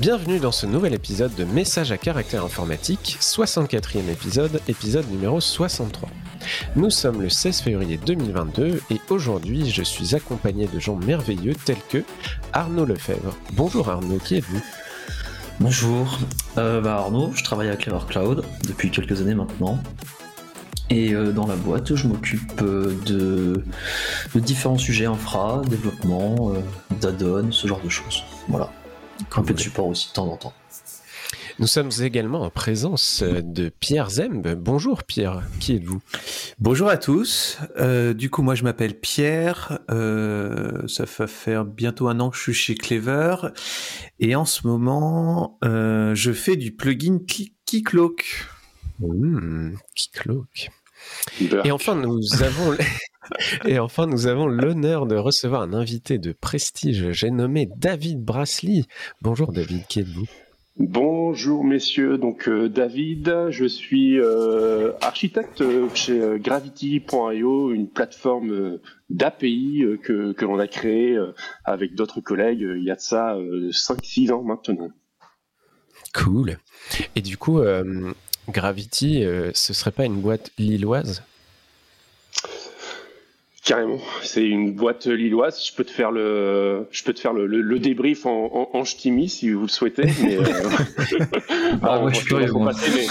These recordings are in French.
Bienvenue dans ce nouvel épisode de Message à caractère informatique, 64e épisode, épisode numéro 63. Nous sommes le 16 février 2022 et aujourd'hui je suis accompagné de gens merveilleux tels que Arnaud Lefebvre. Bonjour Arnaud, qui êtes-vous? Bonjour, euh, bah Arnaud, je travaille à Clever Cloud depuis quelques années maintenant. Et euh, dans la boîte, je m'occupe euh, de, de, différents sujets infra, développement, d'add-on, ce genre de choses. Voilà. Un peu de support aussi de temps en temps. Nous sommes également en présence de Pierre Zemb. Bonjour Pierre, qui êtes-vous? Bonjour à tous. Euh, du coup, moi je m'appelle Pierre. Euh, ça va faire bientôt un an que je suis chez Clever. Et en ce moment, euh, je fais du plugin Keycloak. Mmh, Keycloak. Et enfin, nous avons... Et enfin, nous avons l'honneur de recevoir un invité de prestige. J'ai nommé David Brasley. Bonjour David, qui êtes-vous? Bonjour messieurs, donc euh, David, je suis euh, architecte chez euh, Gravity.io, une plateforme d'API que, que l'on a créée avec d'autres collègues il y a de ça 5-6 ans maintenant. Cool. Et du coup, Gravity, ce serait pas une boîte lilloise? Carrément, c'est une boîte lilloise. Je peux te faire le, je peux te faire le, le, débrief en, en, ch'timi si vous le souhaitez. Mais, euh... ah, moi, je suis curieux. Mais...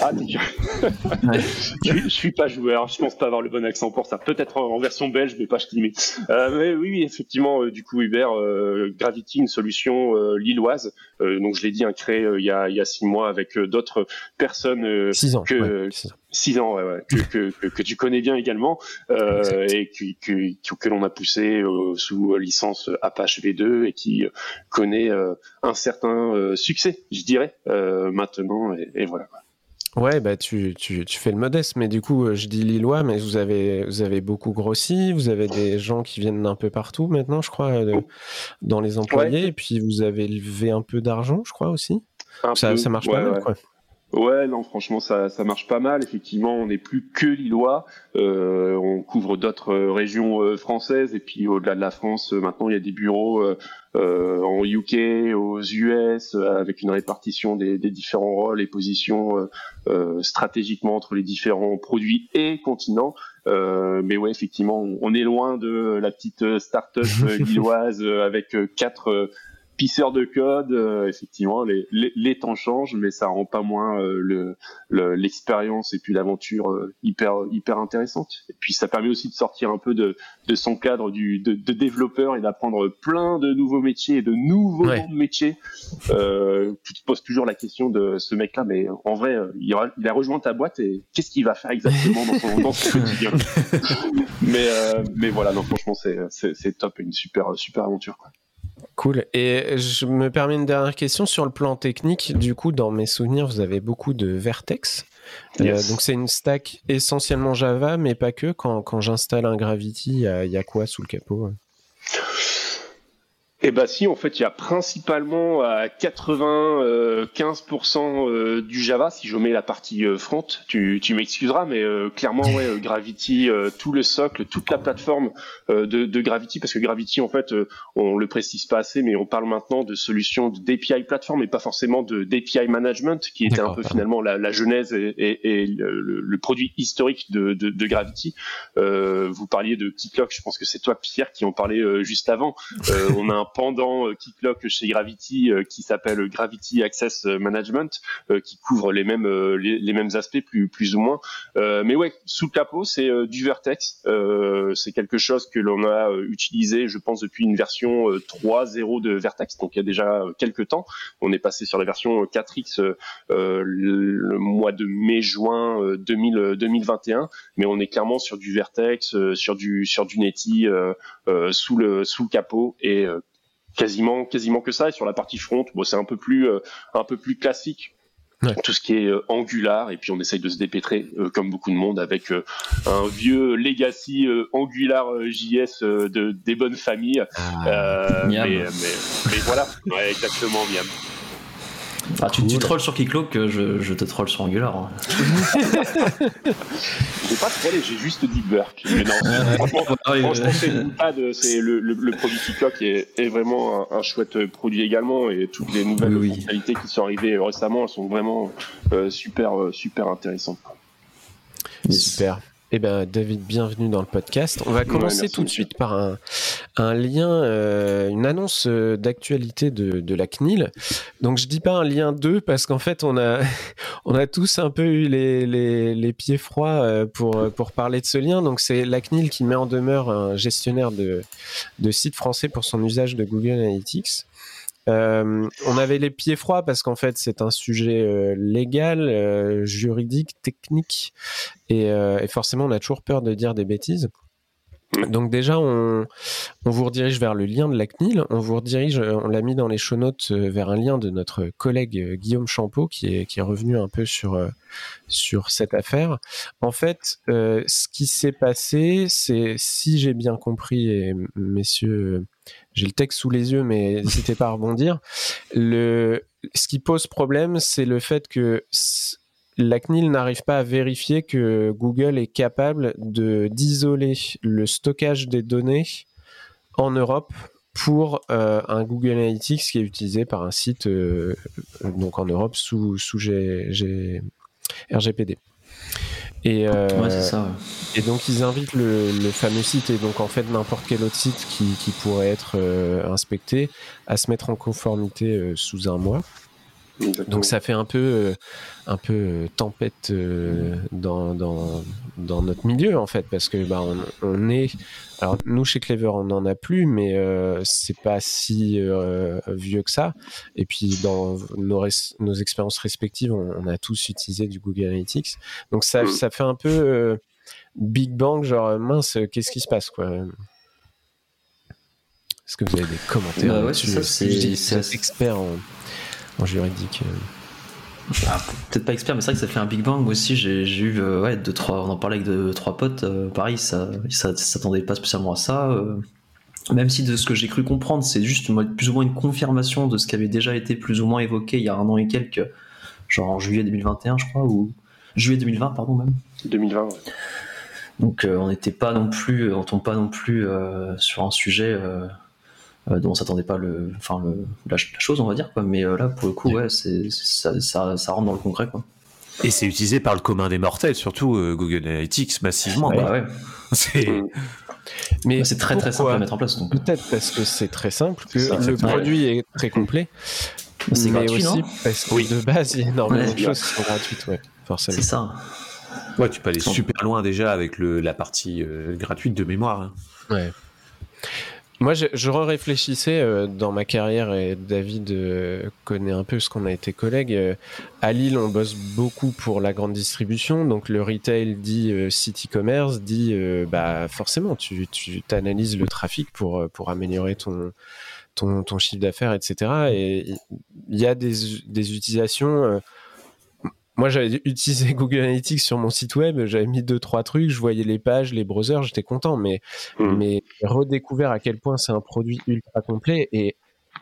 Ah, je, je, suis pas joueur. Je pense pas avoir le bon accent pour ça. Peut-être en, version belge, mais pas ch'timi. Euh, mais oui, effectivement, euh, du coup, Hubert, euh, Gravity, une solution euh, lilloise. donc, je l'ai dit, hein, créée il y a, il y a six mois avec d'autres personnes. six ans. Que, ouais, six ans. Six ans, ouais, ouais, que, que, que, tu connais bien également, euh, et que, que, que l'on a poussé euh, sous licence Apache V2 et qui connaît euh, un certain succès, je dirais, maintenant, et, et voilà. Ouais, bah tu, tu, tu, fais le modeste, mais du coup, je dis Lillois, mais vous avez, vous avez beaucoup grossi, vous avez des gens qui viennent d'un peu partout maintenant, je crois, de, dans les employés, ouais. et puis vous avez levé un peu d'argent, je crois aussi. Ça, peu, ça, marche ouais, pas mal, quoi. Ouais, non, franchement, ça, ça marche pas mal. Effectivement, on n'est plus que Lillois. Euh, on couvre d'autres régions euh, françaises. Et puis, au-delà de la France, euh, maintenant, il y a des bureaux euh, en UK, aux US, avec une répartition des, des, différents rôles et positions stratégiquement entre les différents produits et continents. mais ouais, effectivement, on, on est loin de la petite start-up lilloise avec quatre pisseur de code, euh, effectivement, les, les, les, temps changent, mais ça rend pas moins euh, l'expérience le, et puis l'aventure euh, hyper hyper intéressante. Et puis ça permet aussi de sortir un peu de, de son cadre du, de, de développeur et d'apprendre plein de nouveaux métiers et de nouveaux ouais. métiers. Euh, tu te poses toujours la question de ce mec-là, mais en vrai, il a, il a rejoint ta boîte et qu'est-ce qu'il va faire exactement dans son, dans son quotidien? Mais mais voilà, non, franchement, c'est top, une super super aventure. Quoi. Cool. Et je me permets une dernière question sur le plan technique. Du coup, dans mes souvenirs, vous avez beaucoup de Vertex. Yes. Euh, donc c'est une stack essentiellement Java, mais pas que. Quand, quand j'installe un Gravity, il y, a, y a quoi sous le capot eh ben si, en fait, il y a principalement à 95% euh, du Java, si je mets la partie euh, front, tu, tu m'excuseras, mais euh, clairement, ouais, Gravity, tout le socle, toute la plateforme de, de, Gravity, parce que Gravity, en fait, on le précise pas assez, mais on parle maintenant de solutions d'API plateforme et pas forcément de d'API management, qui était un peu finalement la, la genèse et, et, et le, le, produit historique de, de, de Gravity. vous parliez de Keycloak, je pense que c'est toi, Pierre, qui en parlait juste avant. on a un pendant euh, Keycloak chez Gravity euh, qui s'appelle Gravity Access Management euh, qui couvre les mêmes les, les, mêmes aspects plus plus ou moins. Mais ouais sous le capot c'est du Vertex. C'est quelque chose que l'on a utilisé je pense depuis une version 3.0 de Vertex. Donc il y a déjà quelques temps. On est passé sur la version 4X le, le mois de mai juin 2000, 2021 mais on est clairement sur du Vertex sur du sur du Netty sous le sous le capot et quasiment quasiment que ça. Et sur la partie front bon c'est un peu plus euh, un peu plus classique. Ouais. tout ce qui est euh, Angular et puis on essaye de se dépêtrer euh, comme beaucoup de monde avec euh, un vieux legacy euh, Angular JS de des bonnes familles. Ah, mais, mais, mais, voilà. Ouais, exactement miam Ah, tu, tu trolls sur que je, je, te troll sur Angular. Hein. j'ai pas trollé, j'ai juste dit Burk. Mais non, franchement, c'est le, le, le, produit Keycloak est, est vraiment un, chouette produit également et toutes les nouvelles fonctionnalités qui sont arrivées récemment, elles sont vraiment euh, super, euh, super intéressantes. Super. Eh ben, David, bienvenue dans le podcast. On va commencer tout de suite par un, un lien, euh, une annonce euh, d'actualité de, de, la CNIL. Donc, je dis pas un lien 2 parce qu'en fait, on a, on a tous un peu eu les, les, les pieds froids euh, pour, pour parler de ce lien. Donc, c'est la CNIL qui met en demeure un gestionnaire de, de sites français pour son usage de Google Analytics. Euh, on avait les pieds froids parce qu'en fait c'est un sujet euh, légal, euh, juridique, technique et, et, forcément on a toujours peur de dire des bêtises. Donc déjà, on, on, vous redirige vers le lien de la CNIL, on vous redirige, on l'a mis dans les show notes vers un lien de notre collègue Guillaume Champeau qui est, qui est revenu un peu sur, sur cette affaire. En fait, ce qui s'est passé, c'est, si j'ai bien compris, et messieurs j'ai le texte sous les yeux, mais n'hésitez pas à rebondir. Le, ce qui pose problème, c'est le fait que la CNIL n'arrive pas à vérifier que Google est capable de d'isoler le stockage des données en Europe pour euh, un Google Analytics qui est utilisé par un site euh, donc en Europe sous, sous G, RGPD. Et, euh, et donc ils invitent le, le, fameux site et donc en fait n'importe quel autre site qui, qui pourrait être inspecté à se mettre en conformité sous un mois. Donc ça fait un peu, euh, un peu euh, tempête euh, dans, dans, dans, notre milieu en fait, parce que bah, on, on, est, alors nous chez Clever on n'en a plus, mais c'est pas si vieux que ça. Et puis dans nos, nos expériences respectives, on, on, a tous utilisé du Google Analytics. Donc ça, mm. ça fait un peu Big Bang, genre mince, qu'est-ce qui se passe quoi? Est-ce que vous avez des commentaires bah ouais, C'est expert en en juridique. Euh. Ah, peut-être pas expert, mais c'est vrai que ça fait un Big Bang. Moi aussi, j'ai eu, euh, ouais, deux, trois, on en parlait avec deux, trois potes. Euh, pareil, ça, ça, s'attendait pas spécialement à ça. même si de ce que j'ai cru comprendre, c'est juste plus ou moins une confirmation de ce qui avait déjà été plus ou moins évoqué il y a un an et quelques, genre en juillet 2021, je crois, ou juillet 2020, pardon, même. 2020, ouais. Donc, on n'était pas non plus, on tombe pas non plus sur un sujet euh, dont on s'attendait pas le, enfin le, la, chose, on va dire. Quoi. Mais euh, là, pour le coup, ouais, c'est, ça, ça, ça, rentre dans le concret. Quoi. Et c'est utilisé par le commun des mortels, surtout euh, Google Analytics massivement. Bah, ouais. C'est... Mais bah, c'est très très simple à mettre en place. Donc. Peut-être parce que c'est très simple, que le produit est très complet. C'est mais gratuit, aussi non parce que oui. de base, il y a énormément de choses qui sont gratuites, ouais, forcément. C'est ça. Ouais, tu peux aller super loin déjà avec le, la partie euh, gratuite de mémoire. Hein. Ouais. Moi, je, je réfléchissais euh, dans ma carrière et David euh, connaît un peu ce qu'on a été collègues. Euh, à Lille, on bosse beaucoup pour la grande distribution, donc le retail dit city commerce dit bah forcément tu tu analyses le trafic pour pour améliorer ton ton, ton chiffre d'affaires, etc. Et il y a des des utilisations moi, j'avais utilisé Google Analytics sur mon site web, j'avais mis deux trois trucs, je voyais les pages, les browsers, j'étais content, mais mmh. mais redécouvert à quel point c'est un produit ultra complet et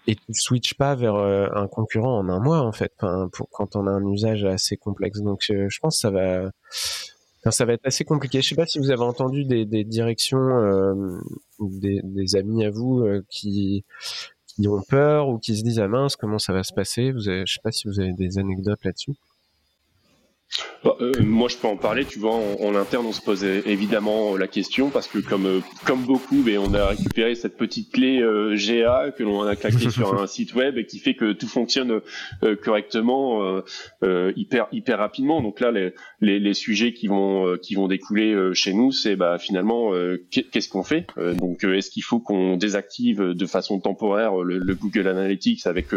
et tu switches pas vers euh, un concurrent en un mois en fait, enfin, pour quand on a un usage assez complexe. Donc, euh, je pense que ça va Enfin, ça va être assez compliqué. Je sais pas si vous avez entendu des, des directions, euh, des, des, amis à vous euh, qui, qui ont peur ou qui se disent ah mince comment ça va se passer? Vous avez, je sais pas si vous avez des anecdotes là-dessus. Bah, euh, moi, je peux en parler. Tu vois, en, interne, on se pose évidemment la question parce que, comme euh, comme beaucoup, mais on a récupéré cette petite clé euh, GA que l'on a claqué sur un site web et qui fait que tout fonctionne correctement, hyper hyper rapidement. Donc là, les, les, les sujets qui vont qui vont découler chez nous, c'est bah finalement qu'est-ce qu'on fait? Donc, est-ce qu'il faut qu'on désactive de façon temporaire le, le Google Analytics avec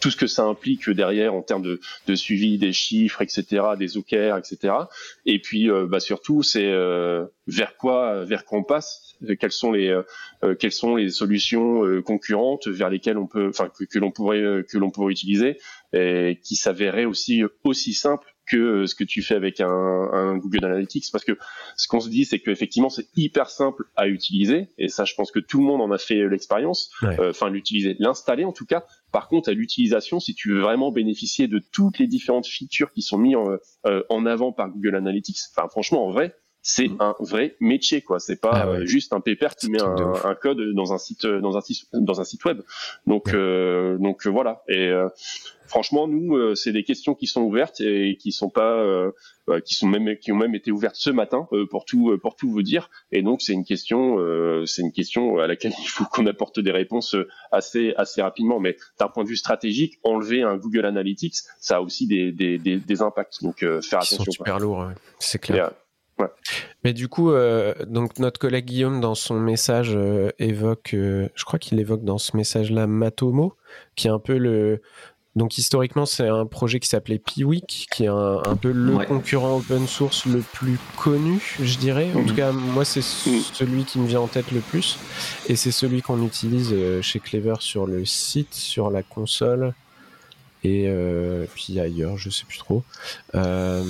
tout ce que ça implique derrière en termes de, de suivi des chiffres, etc., des etc. Et puis, euh, bah, surtout, c'est euh, vers quoi, vers quoi on passe, quelles sont les, euh, quelles sont les solutions concurrentes vers lesquelles on peut, enfin, que, l'on pourrait, que l'on pourrait utiliser, et qui s'avéraient aussi aussi simples que ce que tu fais avec un, un Google Analytics, parce que ce qu'on se dit, c'est qu'effectivement, c'est hyper simple à utiliser, et ça, je pense que tout le monde en a fait l'expérience, enfin l'utiliser, l'installer en tout cas. Par contre, à l'utilisation, si tu veux vraiment bénéficier de toutes les différentes features qui sont mises en, en avant par Google Analytics, enfin franchement, en vrai, c'est mm. un vrai métier quoi. C'est pas ah juste un pépère qui met un, code dans un site dans un site dans un site web. Donc euh, donc euh, voilà. Et euh, franchement nous c'est des questions qui sont ouvertes et qui sont pas qui sont même qui ont même été ouvertes ce matin pour tout pour tout vous dire. Et donc c'est une question c'est une question à laquelle il faut qu'on apporte des réponses assez assez rapidement. Mais d'un point de vue stratégique enlever un Google Analytics ça a aussi des des, des, impacts. Donc faire attention sont super lourd c'est clair mais du coup, euh, donc notre collègue Guillaume dans son message euh, évoque, euh, je crois qu'il évoque dans ce message-là Matomo, qui est un peu le, donc historiquement c'est un projet qui s'appelait Piwik, qui est un, peu le concurrent open source le plus connu, je dirais. En tout mhm. cas, moi c'est mhm. celui qui me vient en tête le plus, et c'est celui qu'on utilise chez Clever sur le site, sur la console et euh, puis ailleurs, je sais plus trop. Euh,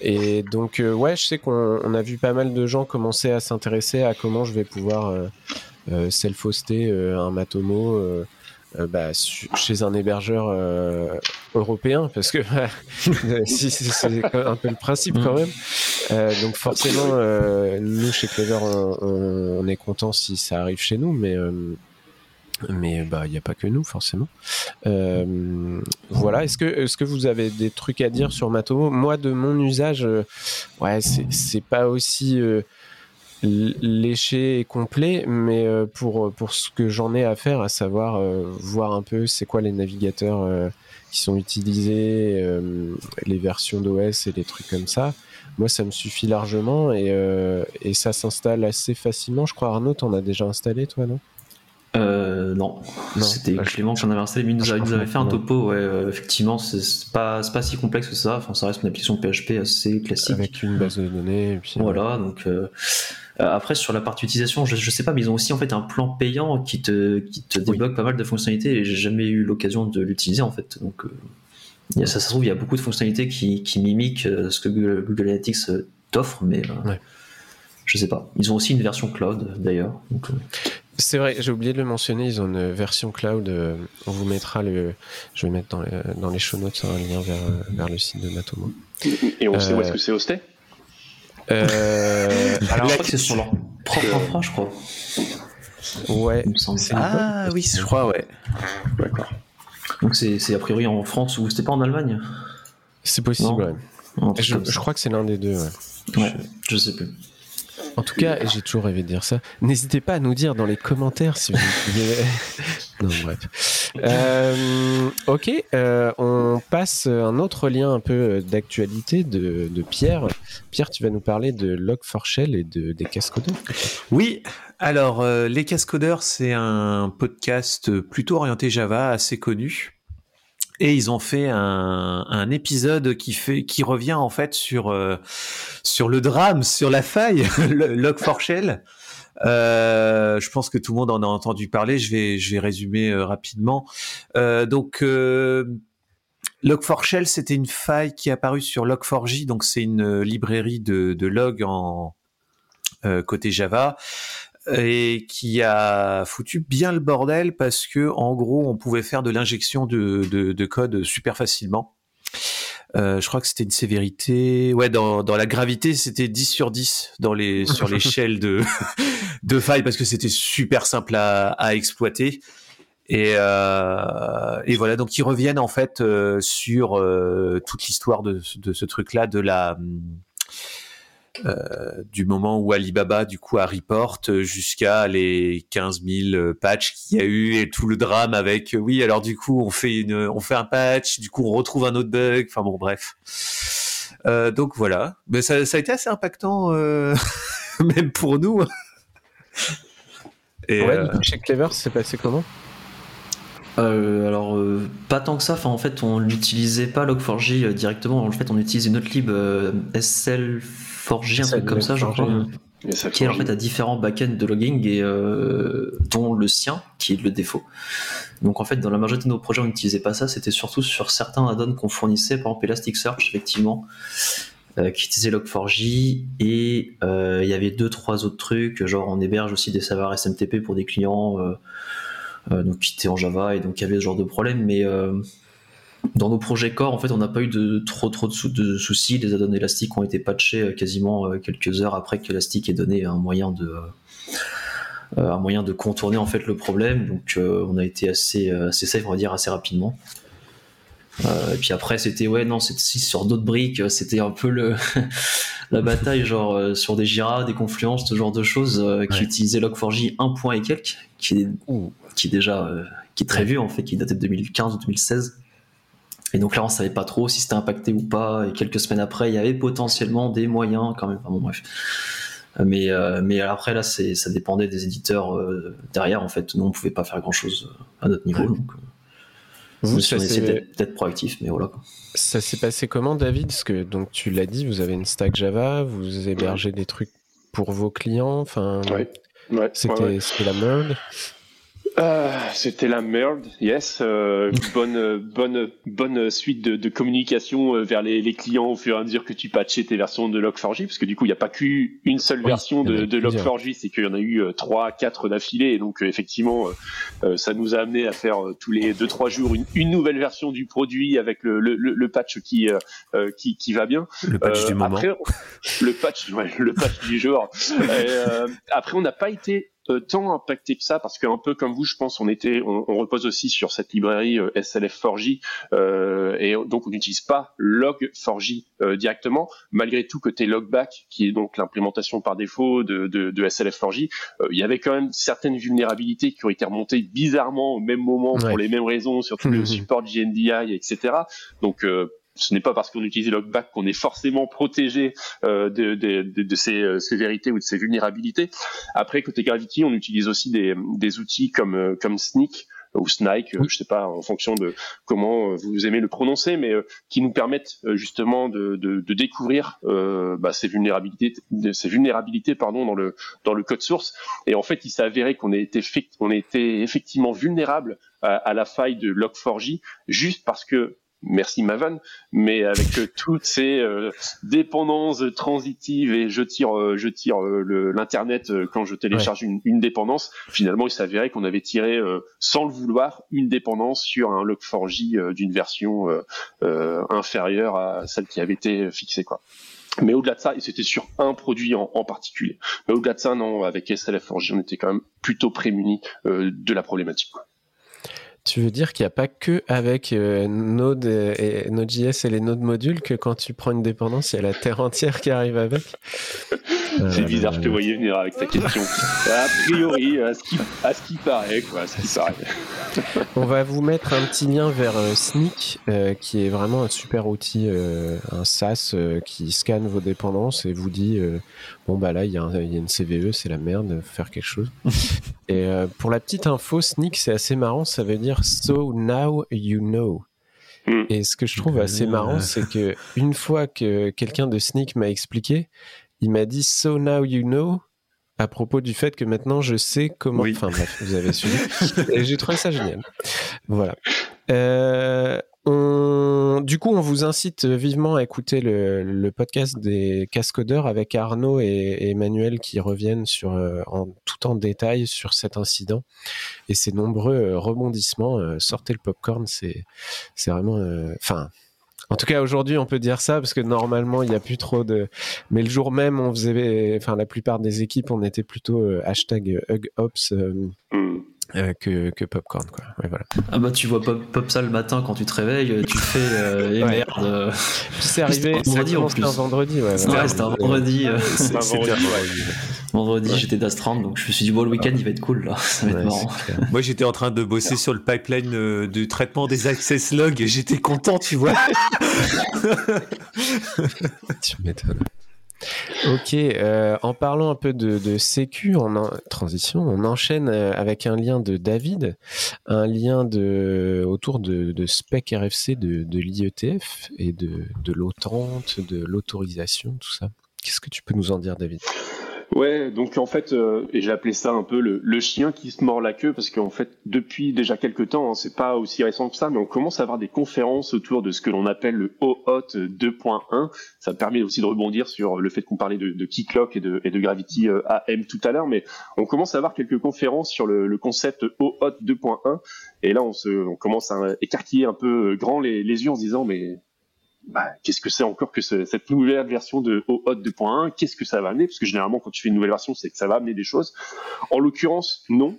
et donc, euh, ouais, je sais qu'on a vu pas mal de gens commencer à s'intéresser à comment je vais pouvoir self-hoster un Matomo. Bah, chez un hébergeur européen parce que si, c'est un peu le principe quand même donc forcément nous chez Clever on, on, est content si ça arrive chez nous mais mais bah il n'y a pas que nous forcément. Euh, voilà, est-ce que est-ce que vous avez des trucs à dire sur Matomo? Moi de mon usage, euh, ouais c'est pas aussi euh, léché et complet, mais pour pour ce que j'en ai à faire, à savoir voir un peu c'est quoi les navigateurs qui sont utilisés, les versions d'OS et les trucs comme ça. Moi, ça me suffit largement et, et ça s'installe assez facilement. Je crois Arnaud, t'en as déjà installé, toi, non? Euh, non, c'était Clément qui en avait installé, mais il nous, avait fait un topo. Ouais, euh, effectivement, c'est pas, pas si complexe que ça. Enfin, ça reste une application PHP assez classique. Avec une base de données. voilà, donc. Euh, après, sur la partie utilisation, je, je, sais pas, mais ils ont aussi en fait un plan payant qui te, qui te débloque pas mal de fonctionnalités et j'ai jamais eu l'occasion de l'utiliser en fait. Donc, ça, ça se trouve, il y a beaucoup de fonctionnalités qui, qui mimiquent ce que Google, Google Analytics t'offre, mais je sais pas. Ils ont aussi une version cloud d'ailleurs. C'est vrai, j'ai oublié de le mentionner, ils ont une version cloud. Euh, on vous mettra le. Je vais mettre dans les, dans les show notes un lien vers, vers le site de Matomo. Et on sait où est-ce que c'est hosté? euh, Alors, je crois que c'est sur leur propre infra, je crois. Ouais. Ah oui, je crois, ouais. D'accord. Donc c'est a priori en France ou c'était pas en Allemagne? C'est possible, ouais. Je, je, crois que c'est l'un des deux, ouais. Ouais, je sais plus. En tout cas, j'ai toujours rêvé de dire ça. N'hésitez pas à nous dire dans les commentaires si vous voulez. non, bref. Euh, ok, euh, on passe un autre lien un peu d'actualité de, Pierre. Pierre, tu vas nous parler de Log4Shell et de, des cascodeurs. Oui, alors euh, les cascodeurs, c'est un podcast plutôt orienté Java, assez connu. Et ils ont fait un, un, épisode qui fait qui revient en fait sur euh, sur le drame, sur la faille, Log4Shell. Euh, je pense que tout le monde en a entendu parler. Je vais je vais résumer euh, rapidement. Euh, donc euh, Log4Shell, c'était une faille qui est apparue sur Log4j, donc c'est une librairie de, de log en côté Java et qui a foutu bien le bordel parce que en gros on pouvait faire de l'injection de, de, de, code super facilement. Euh, je crois que c'était une sévérité. Ouais, dans, dans la gravité, c'était 10 sur 10 dans les, sur l'échelle de, de failles parce que c'était super simple à, à exploiter. Et, euh, et voilà, donc ils reviennent en fait euh, sur euh, toute l'histoire de, de ce truc-là, de la du moment où Alibaba du coup a report jusqu'à les 15 000 patchs qu'il y a eu et tout le drame avec euh, oui alors du coup on fait une on fait un patch du coup on retrouve un autre bug enfin bon bref euh, donc voilà mais ça, ça, a été assez impactant euh, même pour nous et ouais, chez Clever c'est passé comment? Euh, alors pas tant que ça. Enfin en fait on n'utilisait pas Log4j directement. En fait on utilise une autre lib SL Forger, un truc comme ça, je crois. qui est en fait à différents backends de logging et dont le sien qui est le défaut. Donc en fait dans la majorité de nos projets on n'utilisait pas ça, c'était surtout sur certains add-ons qu'on fournissait, par exemple Elasticsearch effectivement, euh, qui utilisait Log4j et euh, il y avait deux trois autres trucs genre on héberge aussi des serveurs SMTP pour des clients euh, donc qui étaient en Java et donc il y avait ce genre de problème mais dans nos projets core en fait on n'a pas eu de trop trop de, soucis. Les add-ons élastiques ont été patchés quasiment quelques heures après que Elastic ait donné un moyen de un moyen de contourner en fait le problème. Donc on a été assez assez safe on va dire assez rapidement. Euh, et puis après, c'était ouais, non, c'était sur d'autres briques, c'était un peu le la bataille, genre euh, sur des Jira, des confluences, ce genre de choses, euh, qui utilisaient Log4j un point et quelques, qui est, qui est déjà qui est très vieux en fait, qui datait de 2015 ou 2016. Et donc là, on savait pas trop si c'était impacté ou pas. Et quelques semaines après, il y avait potentiellement des moyens quand même. Enfin, bon, bref. Mais, mais après, là, ça dépendait des éditeurs derrière. En fait, nous, on pouvait pas faire grand chose à notre niveau. Donc, vous, ça d'être proactif, mais voilà. Ça s'est passé comment, David? Parce que donc tu l'as dit, vous avez une stack Java, vous hébergez des trucs pour vos clients. Enfin, c'était la merde. Euh, c'était la merde, yes. Euh, bonne, bonne, bonne suite de, communication euh, vers les, clients au fur et à mesure que tu patchais tes versions de Log4j, parce que du coup, il n'y a pas qu'une seule version de, de Log4j, c'est qu'il y en a eu trois, quatre d'affilée, et donc effectivement, ça nous a amené à faire tous les deux, trois jours une, nouvelle version du produit avec le, le, patch qui, qui, qui va bien. Le patch du moment. Après, le patch, le patch du jour. après, on n'a pas été euh, tant impacté que ça parce qu'un peu comme vous, je pense, on était, on, repose aussi sur cette librairie euh, SLF4j euh, et donc on n'utilise pas log4j directement, malgré tout côté logback qui est donc l'implémentation par défaut de, de, de SLF4j, il y avait quand même certaines vulnérabilités qui ont été remontées bizarrement au même moment pour les mêmes raisons, surtout le support JNDI, etc. Donc ce n'est pas parce qu'on utilise Logback qu'on est forcément protégé euh, de, de, de, de, ces euh, sévérités ou de ces vulnérabilités. Après, côté Gravity, on utilise aussi des, des outils comme, euh, comme Sneak ou Snike, euh, je sais pas, en fonction de comment vous aimez le prononcer, mais qui nous permettent justement de, de, de découvrir euh, bah, ces vulnérabilités, ces vulnérabilités pardon dans le dans le code source. Et en fait, il s'est avéré qu'on était on était effectivement vulnérable à, à la faille de Log4j juste parce que merci Mavan, mais avec euh, toutes ces euh, dépendances transitives et je tire, euh, je tire l'internet quand je télécharge une, une, dépendance. Finalement, il s'avérait qu'on avait tiré, sans le vouloir, une dépendance sur un log4j d'une version inférieure à celle qui avait été fixée, quoi. Mais au-delà de ça, et c'était sur un produit en, en particulier. Mais au-delà de ça, non, avec SLF4j, on était quand même plutôt prémunis de la problématique. Quoi. Tu veux dire qu'il n'y a pas que avec euh, Node et Node.js et les Node modules que quand tu prends une dépendance, il y a la terre entière qui arrive avec? C'est bizarre, je te voyais venir avec ta question. a priori, à ce qui, à ce qui paraît, quoi, à ce qui paraît. On va vous mettre un petit lien vers euh, Sneak, euh, qui est vraiment un super outil, un SaaS qui scanne vos dépendances et vous dit bon bah là il y, a une CVE, c'est la merde, faut faire quelque chose. et pour la petite info, Sneak c'est assez marrant, ça veut dire So now you know. Hmm. Et ce que je trouve assez marrant, c'est que une fois que quelqu'un de Sneak m'a expliqué, il m'a dit So now you know à propos du fait que maintenant je sais comment. Enfin bref, vous avez suivi. Et j'ai trouvé ça génial. Voilà. Euh, du coup, on vous incite vivement à écouter le, podcast des cascodeurs avec Arnaud et, Emmanuel qui reviennent sur, euh, en, tout en détail sur cet incident et ses nombreux euh, rebondissements. Sortez le popcorn, c'est c'est vraiment. Enfin. En tout cas, aujourd'hui, on peut dire ça parce que normalement, il n'y a plus trop de. Mais le jour même, on faisait. Enfin, la plupart des équipes, on était plutôt hashtag HugOps. Mm. Euh, que, que popcorn quoi. Ouais, voilà. Ah bah tu vois pop, pop ça le matin quand tu te réveilles, tu fais euh, et merde. Euh, c'est arrivé vendredi en plus. Un vendredi ouais. C'était un vendredi. vendredi, j'étais d'Astrand donc je me suis dit bon le week-end il va être cool là, ça va être marrant. Moi j'étais en train de bosser sur le pipeline du traitement des access logs et j'étais content tu vois. tu m'étonnes. Ok, euh, en parlant un peu de, sécu, en transition, on enchaîne euh, avec un lien de David, un lien de, autour de, spec RFC de, l'IETF et de, de de l'autorisation, tout ça. Qu'est-ce que tu peux nous en dire, David? Ouais, donc en fait, euh, et j'ai appelé ça un peu le, le, chien qui se mord la queue, parce qu'en fait, depuis déjà quelques temps, hein, c'est pas aussi récent que ça, mais on commence à avoir des conférences autour de ce que l'on appelle le OAuth 2.1. Ça permet aussi de rebondir sur le fait qu'on parlait de, de Keycloak et de, et de Gravity euh, AM tout à l'heure, mais on commence à avoir quelques conférences sur le, le concept OAuth 2.1, et là on, se, on commence à écarquiller un peu grand les, les yeux en se disant, mais bah, qu'est-ce que c'est encore que cette nouvelle version de OAuth 2.1 Qu'est-ce que ça va amener? Parce que généralement, quand tu fais une nouvelle version, c'est que ça va amener des choses. En l'occurrence, non.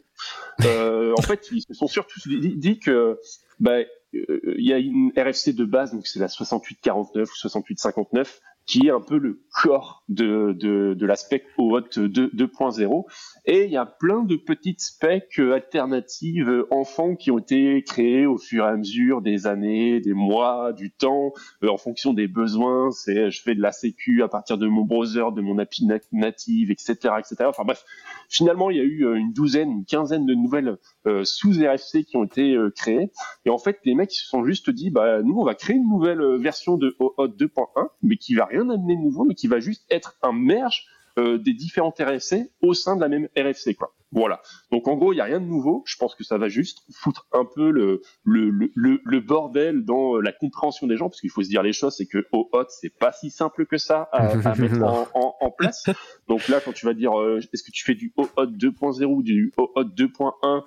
Euh, en fait, ils se sont surtout dit, que bah, euh, y a une RFC de base, donc c'est la 6849 ou 6859, qui est un peu le corps de, de, de l'aspect OAuth 2.0. Et il y a plein de petites specs alternatives enfants qui ont été créées au fur et à mesure des années, des mois, du temps, euh, en fonction des besoins. C'est je fais de la sécu à partir de mon browser, de mon API native, etc., etc. Enfin bref, finalement il y a eu euh, une douzaine, une quinzaine de nouvelles euh, sous RFC qui ont été créées. Et en fait, les mecs se sont juste dit, bah nous on va créer une nouvelle version de OAuth 2.1, mais qui va rien amener de nouveau, mais qui va juste être un merge euh, des différentes RFC au sein de la même RFC. Quoi. Voilà. Donc en gros, il n'y a rien de nouveau. Je pense que ça va juste foutre un peu le, le, le, le bordel dans euh, la compréhension des gens, parce qu'il faut se dire les choses, c'est que au hot, c'est pas si simple que ça à, à mettre en, en, en, place. Donc là, quand tu vas dire, euh, est-ce que tu fais du OAuth 2.0 ou du OAuth 2.1,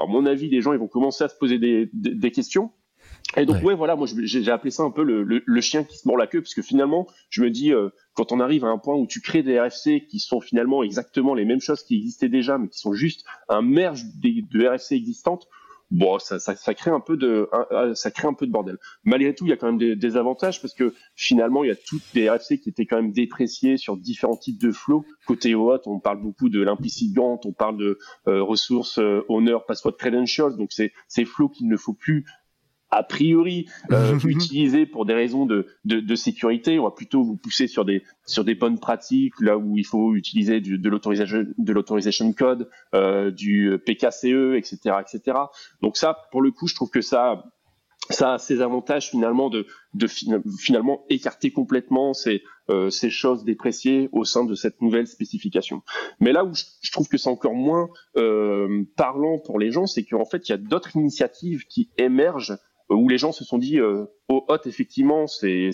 à mon avis, les gens ils vont commencer à se poser des, des, des questions. Et donc ouais. voilà, moi j'ai appelé ça un peu le, le, le, chien qui se mord la queue parce que finalement je me dis euh, quand on arrive à un point où tu crées des RFC qui sont finalement exactement les mêmes choses qui existaient déjà mais qui sont juste un merge de, de RFC existantes, bon ça, ça, ça, crée un peu de ça crée un peu de bordel. Malgré tout il y a quand même des, des, avantages parce que finalement il y a toutes des RFC qui étaient quand même dépréciées sur différents types de flows. Côté OAuth on parle beaucoup de l'implicit on parle de euh, ressources euh, owner password credentials donc c'est ces flows qu'il ne faut plus a priori euh, utilisé pour des raisons de, de, de, sécurité. On va plutôt vous pousser sur des sur des bonnes pratiques là où il faut utiliser du, de l'autorisation de l'autorisation code, euh, du PKCE, etc., etc. Donc ça, pour le coup, je trouve que ça ça a ses avantages finalement de, de finalement écarter complètement ces, euh, ces choses dépréciées au sein de cette nouvelle spécification. Mais là où je, je trouve que c'est encore moins euh, parlant pour les gens, c'est qu'en fait il y a d'autres initiatives qui émergent où les gens se sont dit euh, oh, hot effectivement c'est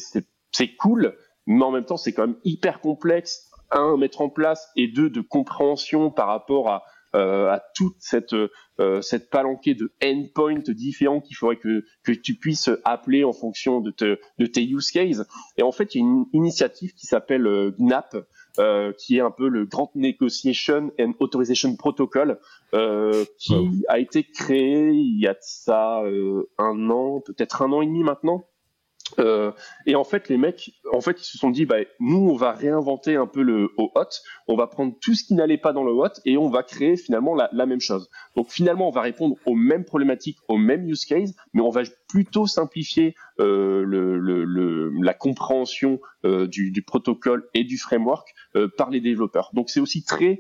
c'est cool mais en même temps c'est quand même hyper complexe un à mettre en place et deux de compréhension par rapport à euh, à toute cette euh, cette palanquée de endpoints différents qu'il faudrait que que tu puisses appeler en fonction de, te, de tes use cases. Et en fait il y a une initiative qui s'appelle euh, GNAP euh, qui est un peu le Grand Negotiation and Authorization Protocol, euh, qui a été créé il y a de ça euh, un an, peut-être un an et demi maintenant, euh, et en fait, les mecs, en fait, ils se sont dit, bah, nous, on va réinventer un peu le OAuth, on va prendre tout ce qui n'allait pas dans le OAuth et on va créer finalement la, même chose. Donc finalement, on va répondre aux mêmes problématiques, aux mêmes use cases, mais on va plutôt simplifier euh, le, le, le, la compréhension euh, du, du, protocole et du framework euh, par les développeurs. Donc c'est aussi très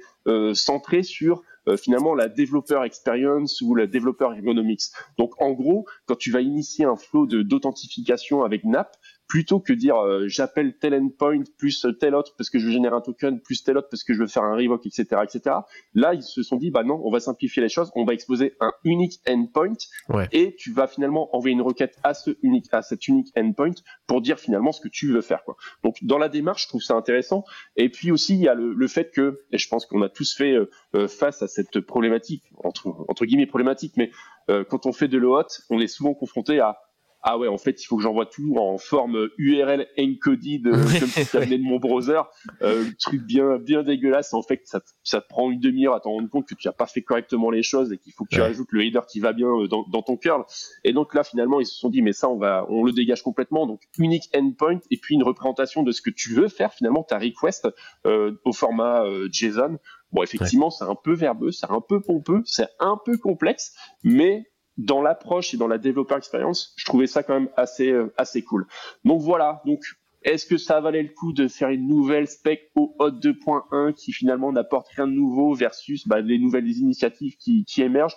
centré sur euh, finalement la développeur experience ou la développeur ergonomics. Donc en gros, quand tu vas initier un flow d'authentification avec NAP, plutôt que dire euh, j'appelle tel endpoint plus tel autre parce que je veux générer un token plus tel autre parce que je veux faire un revoke etc etc là ils se sont dit bah non on va simplifier les choses on va exposer un unique endpoint ouais. et tu vas finalement envoyer une requête à ce unique à cet unique endpoint pour dire finalement ce que tu veux faire quoi donc dans la démarche je trouve ça intéressant et puis aussi il y a le, le fait que et je pense qu'on a tous fait euh, face à cette problématique entre entre guillemets problématique mais euh, quand on fait de l'OAuth on est souvent confronté à ah ouais, en fait, il faut que j'envoie tout en forme URL encoded comme si ça venait de mon browser. Euh, le truc bien, bien dégueulasse. En fait, ça, ça te prend une demi-heure à t'en rendre compte que tu n'as pas fait correctement les choses et qu'il faut que tu ouais. ajoutes le header qui va bien euh, dans, dans, ton curl. Et donc là, finalement, ils se sont dit, mais ça, on va, on le dégage complètement. Donc, unique endpoint et puis une représentation de ce que tu veux faire, finalement, ta request euh, au format euh, JSON. Bon, effectivement, ouais. c'est un peu verbeux, c'est un peu pompeux, c'est un peu complexe, mais dans l'approche et dans la développeur expérience, je trouvais ça quand même assez euh, assez cool. Donc voilà, donc est-ce que ça valait le coup de faire une nouvelle spec au Hot 2.1 qui finalement n'apporte rien de nouveau versus bah, les nouvelles initiatives qui, qui émergent?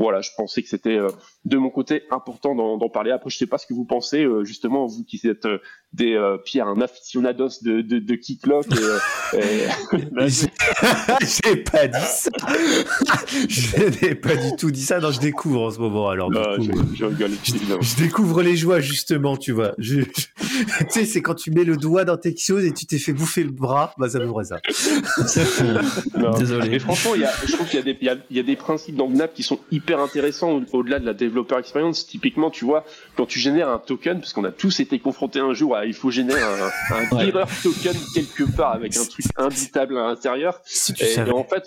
Voilà, je pensais que c'était de mon côté important d'en parler. Après, je sais pas ce que vous pensez, justement, vous qui êtes des Pierre, un aficionados de, de, de Kicklock. J'ai pas dit ça. je n'ai pas du tout dit ça. Non, je découvre en ce moment. Alors, je, rigole, je, découvre les joies justement, tu vois. tu sais, c'est quand tu mets le doigt dans tes choses et tu t'es fait bouffer le bras. Bah, ça me ça. Désolé. Mais franchement, y a, je trouve qu'il y, a des, il y, a, y a des principes dans Gnap qui sont hyper intéressants au-delà de la développeur experience. Typiquement, tu vois, quand tu génères un token, parce qu'on a tous été confrontés un jour à il faut générer un, un token quelque part avec un truc imbitable à l'intérieur. et, en fait,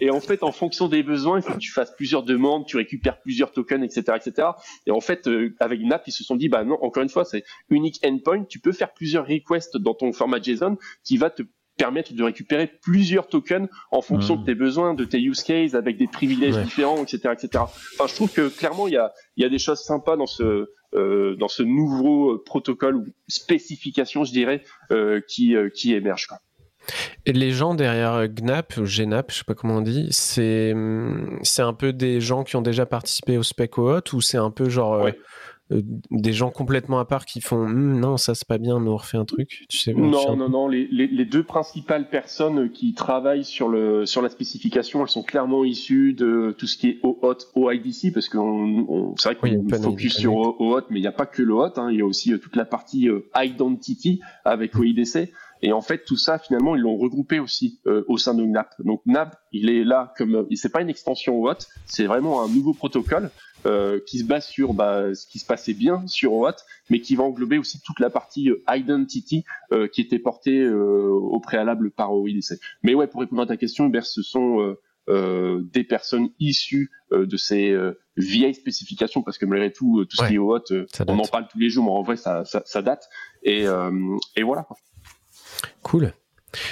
et en fait, en fonction des besoins, il faut que tu fasses plusieurs demandes, tu récupères plusieurs tokens, etc., etc. Et en fait, euh, avec Gnap, ils se sont dit, bah non, encore une fois, c'est unique endpoint. Tu peux faire plusieurs requests dans ton format JSON qui va te permettre de récupérer plusieurs tokens en fonction de hmm. tes besoins, de tes use cases, avec des privilèges différents, etc., etc. Enfin, je trouve que clairement, il y a, y a des choses sympas dans ce, euh, dans ce nouveau protocole ou spécification, je dirais, euh, qui, euh, qui émerge. Quoi. Et les gens derrière Gnap, ou Gnap, je sais pas comment on dit, c'est hum, c'est un peu des gens qui ont déjà participé au spec ou ou c'est un peu genre euh, euh, des gens complètement à part qui font hum, non ça c'est pas bien, nous on refait un truc. Tu sais, non non non, les, les, deux principales personnes qui travaillent sur le sur la spécification, elles sont clairement issues de tout ce qui est OAuth, OIDC, parce que c'est vrai qu'on focus sur OAuth, mais il n'y a pas que le OAuth, hein, il y a aussi euh, toute la partie Identity avec OIDC. Et en fait, tout ça, finalement, ils l'ont regroupé aussi euh, au sein de NAP. Donc NAP, il est là comme, c'est pas une extension OAuth, c'est vraiment un nouveau protocole euh, qui se base sur bah, ce qui se passait bien sur OAuth, mais qui va englober aussi toute la partie euh, identity euh, qui était portée euh, au préalable par OIDC. Mais ouais, pour répondre à ta question, Hubert, ce sont des personnes issues de ces vieilles spécifications, parce que malgré tout, tout ce qui est OAuth, on en parle tous les jours, mais en vrai, ça, ça, ça date. Et, et voilà. Cool.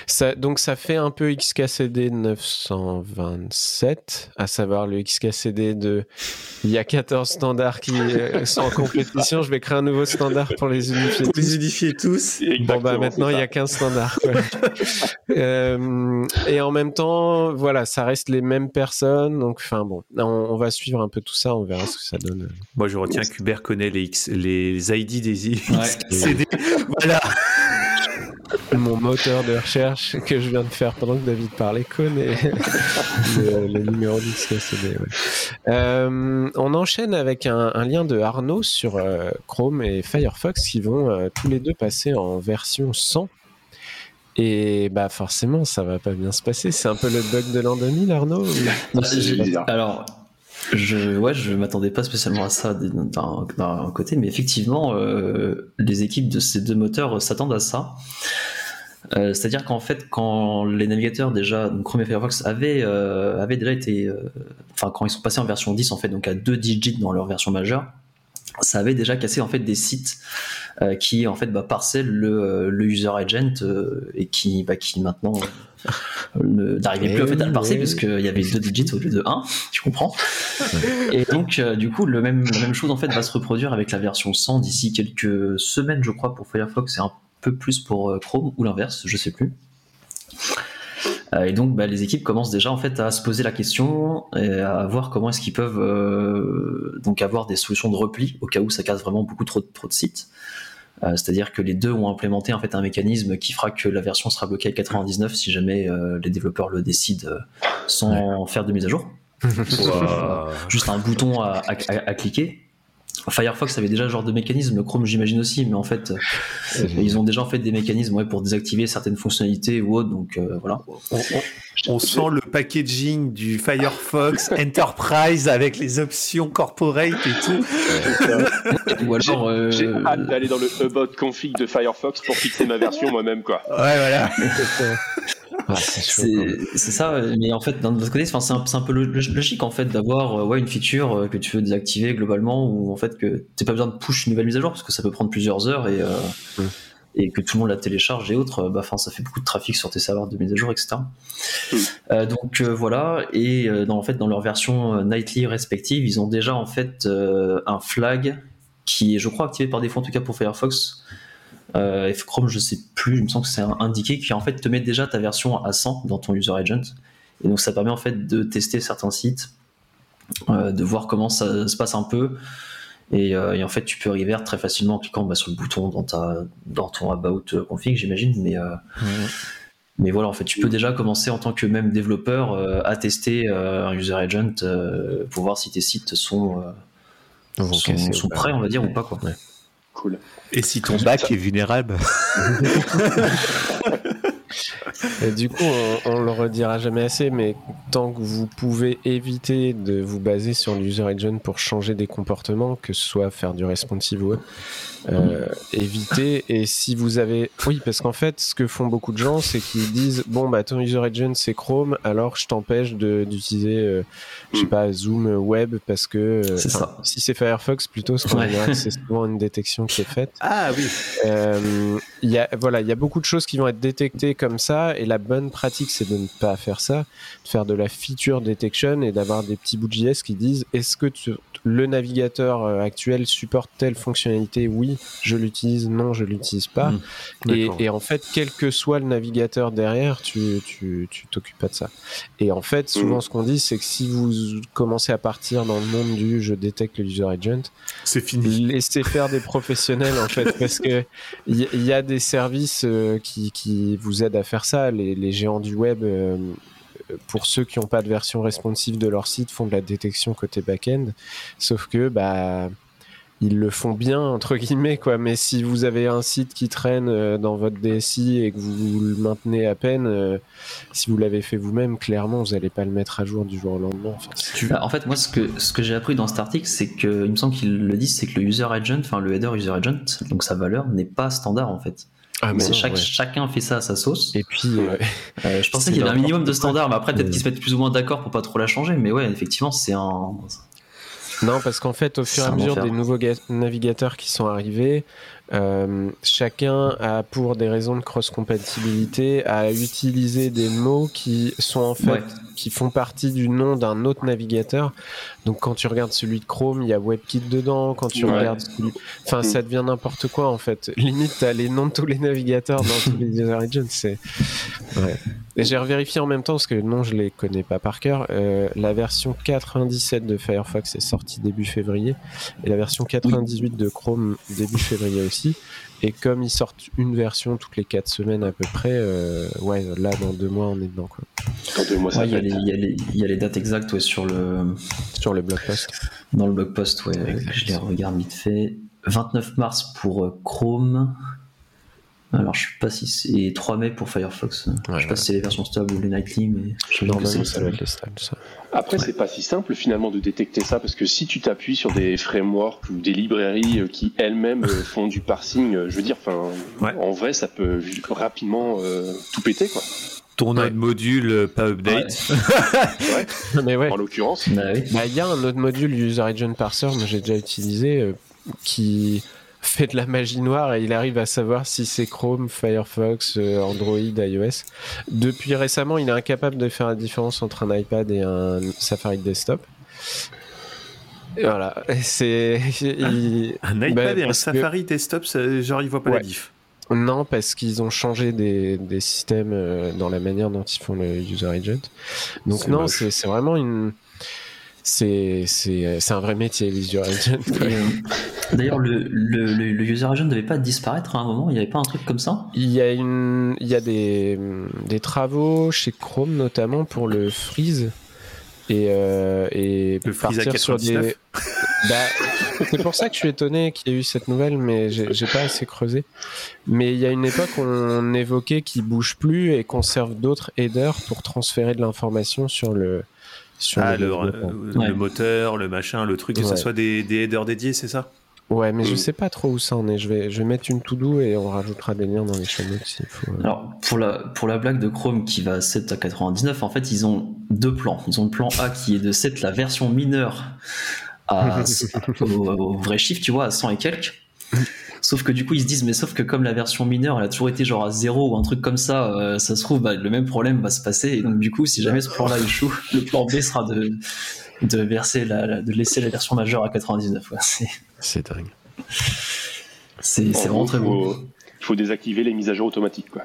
Ça, donc ça fait un peu XKCD 927, à savoir le XKCD de il y a 14 standards qui euh, sont en compétition, je vais créer un nouveau standard pour les unifier tous. Les unifier tous. bon bah maintenant il y a 15 standards. euh, et en même temps, voilà, ça reste les mêmes personnes, donc enfin bon, on, va suivre un peu tout ça, on verra ce que ça donne. Moi je retiens qu'Hubert connaît les, X, les ID des XKCD. voilà mon moteur de recherche que je viens de faire pendant que David parlait connaît le, le numéro d'XKCD. Ouais. Euh, on enchaîne avec un, un, lien de Arnaud sur euh, Chrome et Firefox qui vont euh, tous les deux passer en version 100. Et bah forcément, ça va pas bien se passer. C'est un peu le bug de l'an 2000, Arnaud Alors, je, ouais, je m'attendais pas spécialement à ça d'un côté, mais effectivement, euh, les équipes de ces deux moteurs s'attendent à ça. Euh, c'est-à-dire qu'en fait, quand les navigateurs déjà, donc Chrome et Firefox avaient, euh, avaient déjà été, euh, enfin quand ils sont passés en version 10 en fait, donc à deux digits dans leur version majeure, ça avait déjà cassé en fait des sites euh, qui en fait bah, parcellent le, le user agent et qui, bah, qui maintenant n'arrivait plus en fait à le parser parce qu'il y avait deux digits au lieu de 1, tu comprends. Et donc du coup le même, la même chose en fait va se reproduire avec la version 100 d'ici quelques semaines je crois pour Firefox. Et un peu plus pour euh, Chrome ou l'inverse, je sais plus. Euh, et donc, bah, les équipes commencent déjà en fait à se poser la question et à voir comment est-ce qu'ils peuvent euh, donc avoir des solutions de repli au cas où ça casse vraiment beaucoup trop, trop de sites. C'est-à-dire que les deux ont implémenté en fait un mécanisme qui fera que la version sera bloquée à 99 si jamais les développeurs le décident sans faire de mise à jour. juste un bouton à, à cliquer. Firefox avait déjà ce genre de mécanisme, Chrome j'imagine aussi, mais en fait, euh, ils ont déjà en fait des mécanismes ouais, pour désactiver certaines fonctionnalités ou autres, donc euh, voilà. On, sent le packaging du Firefox Enterprise avec les options corporate et tout. ou alors, euh... j'ai hâte d'aller dans le about config de Firefox pour fixer ma version moi-même, quoi. Ouais, voilà. C'est ça, mais en fait, d'un autre côté, c'est un, un, peu logique en fait d'avoir euh, ouais, une feature euh, que tu veux désactiver globalement ou en fait que tu pas besoin de push une nouvelle mise à jour parce que ça peut prendre plusieurs heures et, euh, et que tout le monde la télécharge et autres, bah, ça fait beaucoup de trafic sur tes serveurs de mise à jour, etc. Euh, donc voilà, et dans, en fait, dans leur version nightly respective, ils ont déjà en fait un flag qui est, je crois, activé par défaut en tout cas pour Firefox euh, Chrome, je sais plus, il me semble que c'est indiqué qui en fait te met déjà ta version à 100 dans ton user agent. Et donc ça permet en fait de tester certains sites de voir comment ça se passe un peu. Et, en fait, tu peux arriver très facilement en cliquant bah, sur le bouton dans, ta, dans ton About config, j'imagine. Mais, mais voilà, en fait, tu peux déjà commencer en tant que même développeur à tester un user agent pour voir si tes sites sont, sont, prêts, on va dire, ou pas. Quoi. Cool. Et si ton bac est vulnérable Et du coup, on, on, le redira jamais assez, mais tant que vous pouvez éviter de vous baser sur l'user agent pour changer des comportements, que ce soit faire du responsive web, euh, éviter. Et si vous avez, oui, parce qu'en fait, ce que font beaucoup de gens, c'est qu'ils disent bon bah ton user agent c'est Chrome, alors je t'empêche d'utiliser, euh, je sais hmm. pas, Zoom Web parce que euh, si c'est Firefox plutôt, c'est souvent une détection qui est faite. Ah oui. Il y a voilà, il y a beaucoup de choses qui vont être détectées comme ça, et la bonne pratique c'est de ne pas faire ça, de faire de la feature detection et d'avoir des petits bouts de JS qui disent est-ce que le navigateur actuel supporte telle fonctionnalité? Oui je l'utilise, non, je l'utilise pas. Hmm. Et, en fait, quel que soit le navigateur derrière, tu tu t'occupes pas de ça. Et en fait, souvent, hmm. ce qu'on dit, c'est que si vous commencez à partir dans le monde du je détecte le user agent, c'est fini. Laissez faire des professionnels en fait, parce que il y, a des services euh, qui, qui, vous aident à faire ça. Les, géants du web. Euh, pour ceux qui n'ont pas de version responsive de leur site, font de la détection côté back-end. Sauf que, bah, ils le font bien entre guillemets quoi mais si vous avez un site qui traîne euh, dans votre DSI et que vous le maintenez à peine euh, si vous l'avez fait vous-même clairement vous n'allez pas le mettre à jour du jour au lendemain bah, en fait moi ce que ce que j'ai appris dans cet article c'est que il me semble qu'ils le disent c'est que le user agent enfin le header user agent donc sa valeur n'est pas standard en fait ah, mais chaque, chacun fait ça à sa sauce. Et puis, euh, je pensais qu'il y avait un minimum de standard, mais après peut-être qu'ils se mettent plus ou moins d'accord pour pas trop la changer. Mais ouais, effectivement, c'est un, non, parce qu'en fait, au fur et à mesure des nouveaux navigateurs qui sont arrivés, euh, chacun a, pour des raisons de cross-compatibilité, à utiliser des mots qui sont en fait, qui font partie du nom d'un autre navigateur. Donc, quand tu regardes celui de Chrome, il y a WebKit dedans. Quand tu regardes celui, enfin, ça devient n'importe quoi en fait. Limite, t'as les noms de tous les navigateurs dans tous les user agents. C'est, ouais. Et j'ai revérifié en même temps parce que non, je les connais pas par cœur. Euh, la version 97 de Firefox est sortie début février et la version 98 de Chrome début février aussi. Et comme ils sortent une version toutes les 4 semaines à peu près, euh, ouais, là dans deux mois on est dedans. Quoi. il, y a les, dates exactes ouais, sur le sur le blog post. Dans le blog post, ouais, je les regarde vite fait. 29 mars pour euh, Chrome, alors, je sais pas si c'est 3 mai pour Firefox. je sais pas si c'est les versions stables ou les nightly, mais je que ça doit être les stables. Ça. Après, c'est pas si simple finalement de détecter ça parce que si tu t'appuies sur des frameworks ou des librairies euh, qui elles-mêmes euh, font du parsing, euh, je veux dire, enfin, en vrai, ça peut rapidement tout péter, quoi. Ton ouais. module pas update. mais ouais. En l'occurrence. Bah, bah, il y a un autre module User Agent Parser, que j'ai déjà utilisé, qui fait de la magie noire et il arrive à savoir si c'est Chrome, Firefox, euh, Android, iOS. Depuis récemment, il est incapable de faire la différence entre un iPad et un Safari desktop. voilà, c'est un iPad bah, et un Safari desktop, genre il voit pas la diff. Non, parce qu'ils ont changé des, des systèmes euh, dans la manière dont ils font le user agent. Donc non, c'est vraiment une c'est un vrai métier, les user agents. Euh, d'ailleurs, le, le, le, user agent ne devait pas disparaître à un moment, il n'y avait pas un truc comme ça? Il y a, une, il y a des, des travaux chez Chrome notamment pour le freeze. Et, euh, et le freeze à sur des. Bah, c'est pour ça que je suis étonné qu'il y ait eu cette nouvelle, mais j'ai pas assez creusé. Mais il y a une époque où on évoquait qu'il bouge plus et qu'on serve d'autres headers pour transférer de l'information sur le, ah, le, moteur, le machin, le truc, que ça soit des, des headers dédiés, c'est ça? Ouais, mais je sais pas trop où ça en est. Je vais, je vais mettre une to-do et on rajoutera des liens dans les chaînes s'il faut. Euh. Alors, pour la, pour la blague de Chrome qui va 7 à 99, en fait, ils ont deux plans. Ils ont le plan A qui est de 7 la version mineure à, au, au, vrai chiffre, tu vois, à 100 et quelques. Sauf que du coup, ils se disent, mais sauf que comme la version mineure, elle a toujours été genre à zéro ou un truc comme ça, euh, ça se trouve, bah, le même problème va se passer. Et donc, du coup, si jamais ce plan-là échoue, le plan B sera de, de verser la, de laisser la version majeure à 99. c'est dingue. C'est vraiment très beau. Il faut désactiver les mises à jour automatiques, quoi.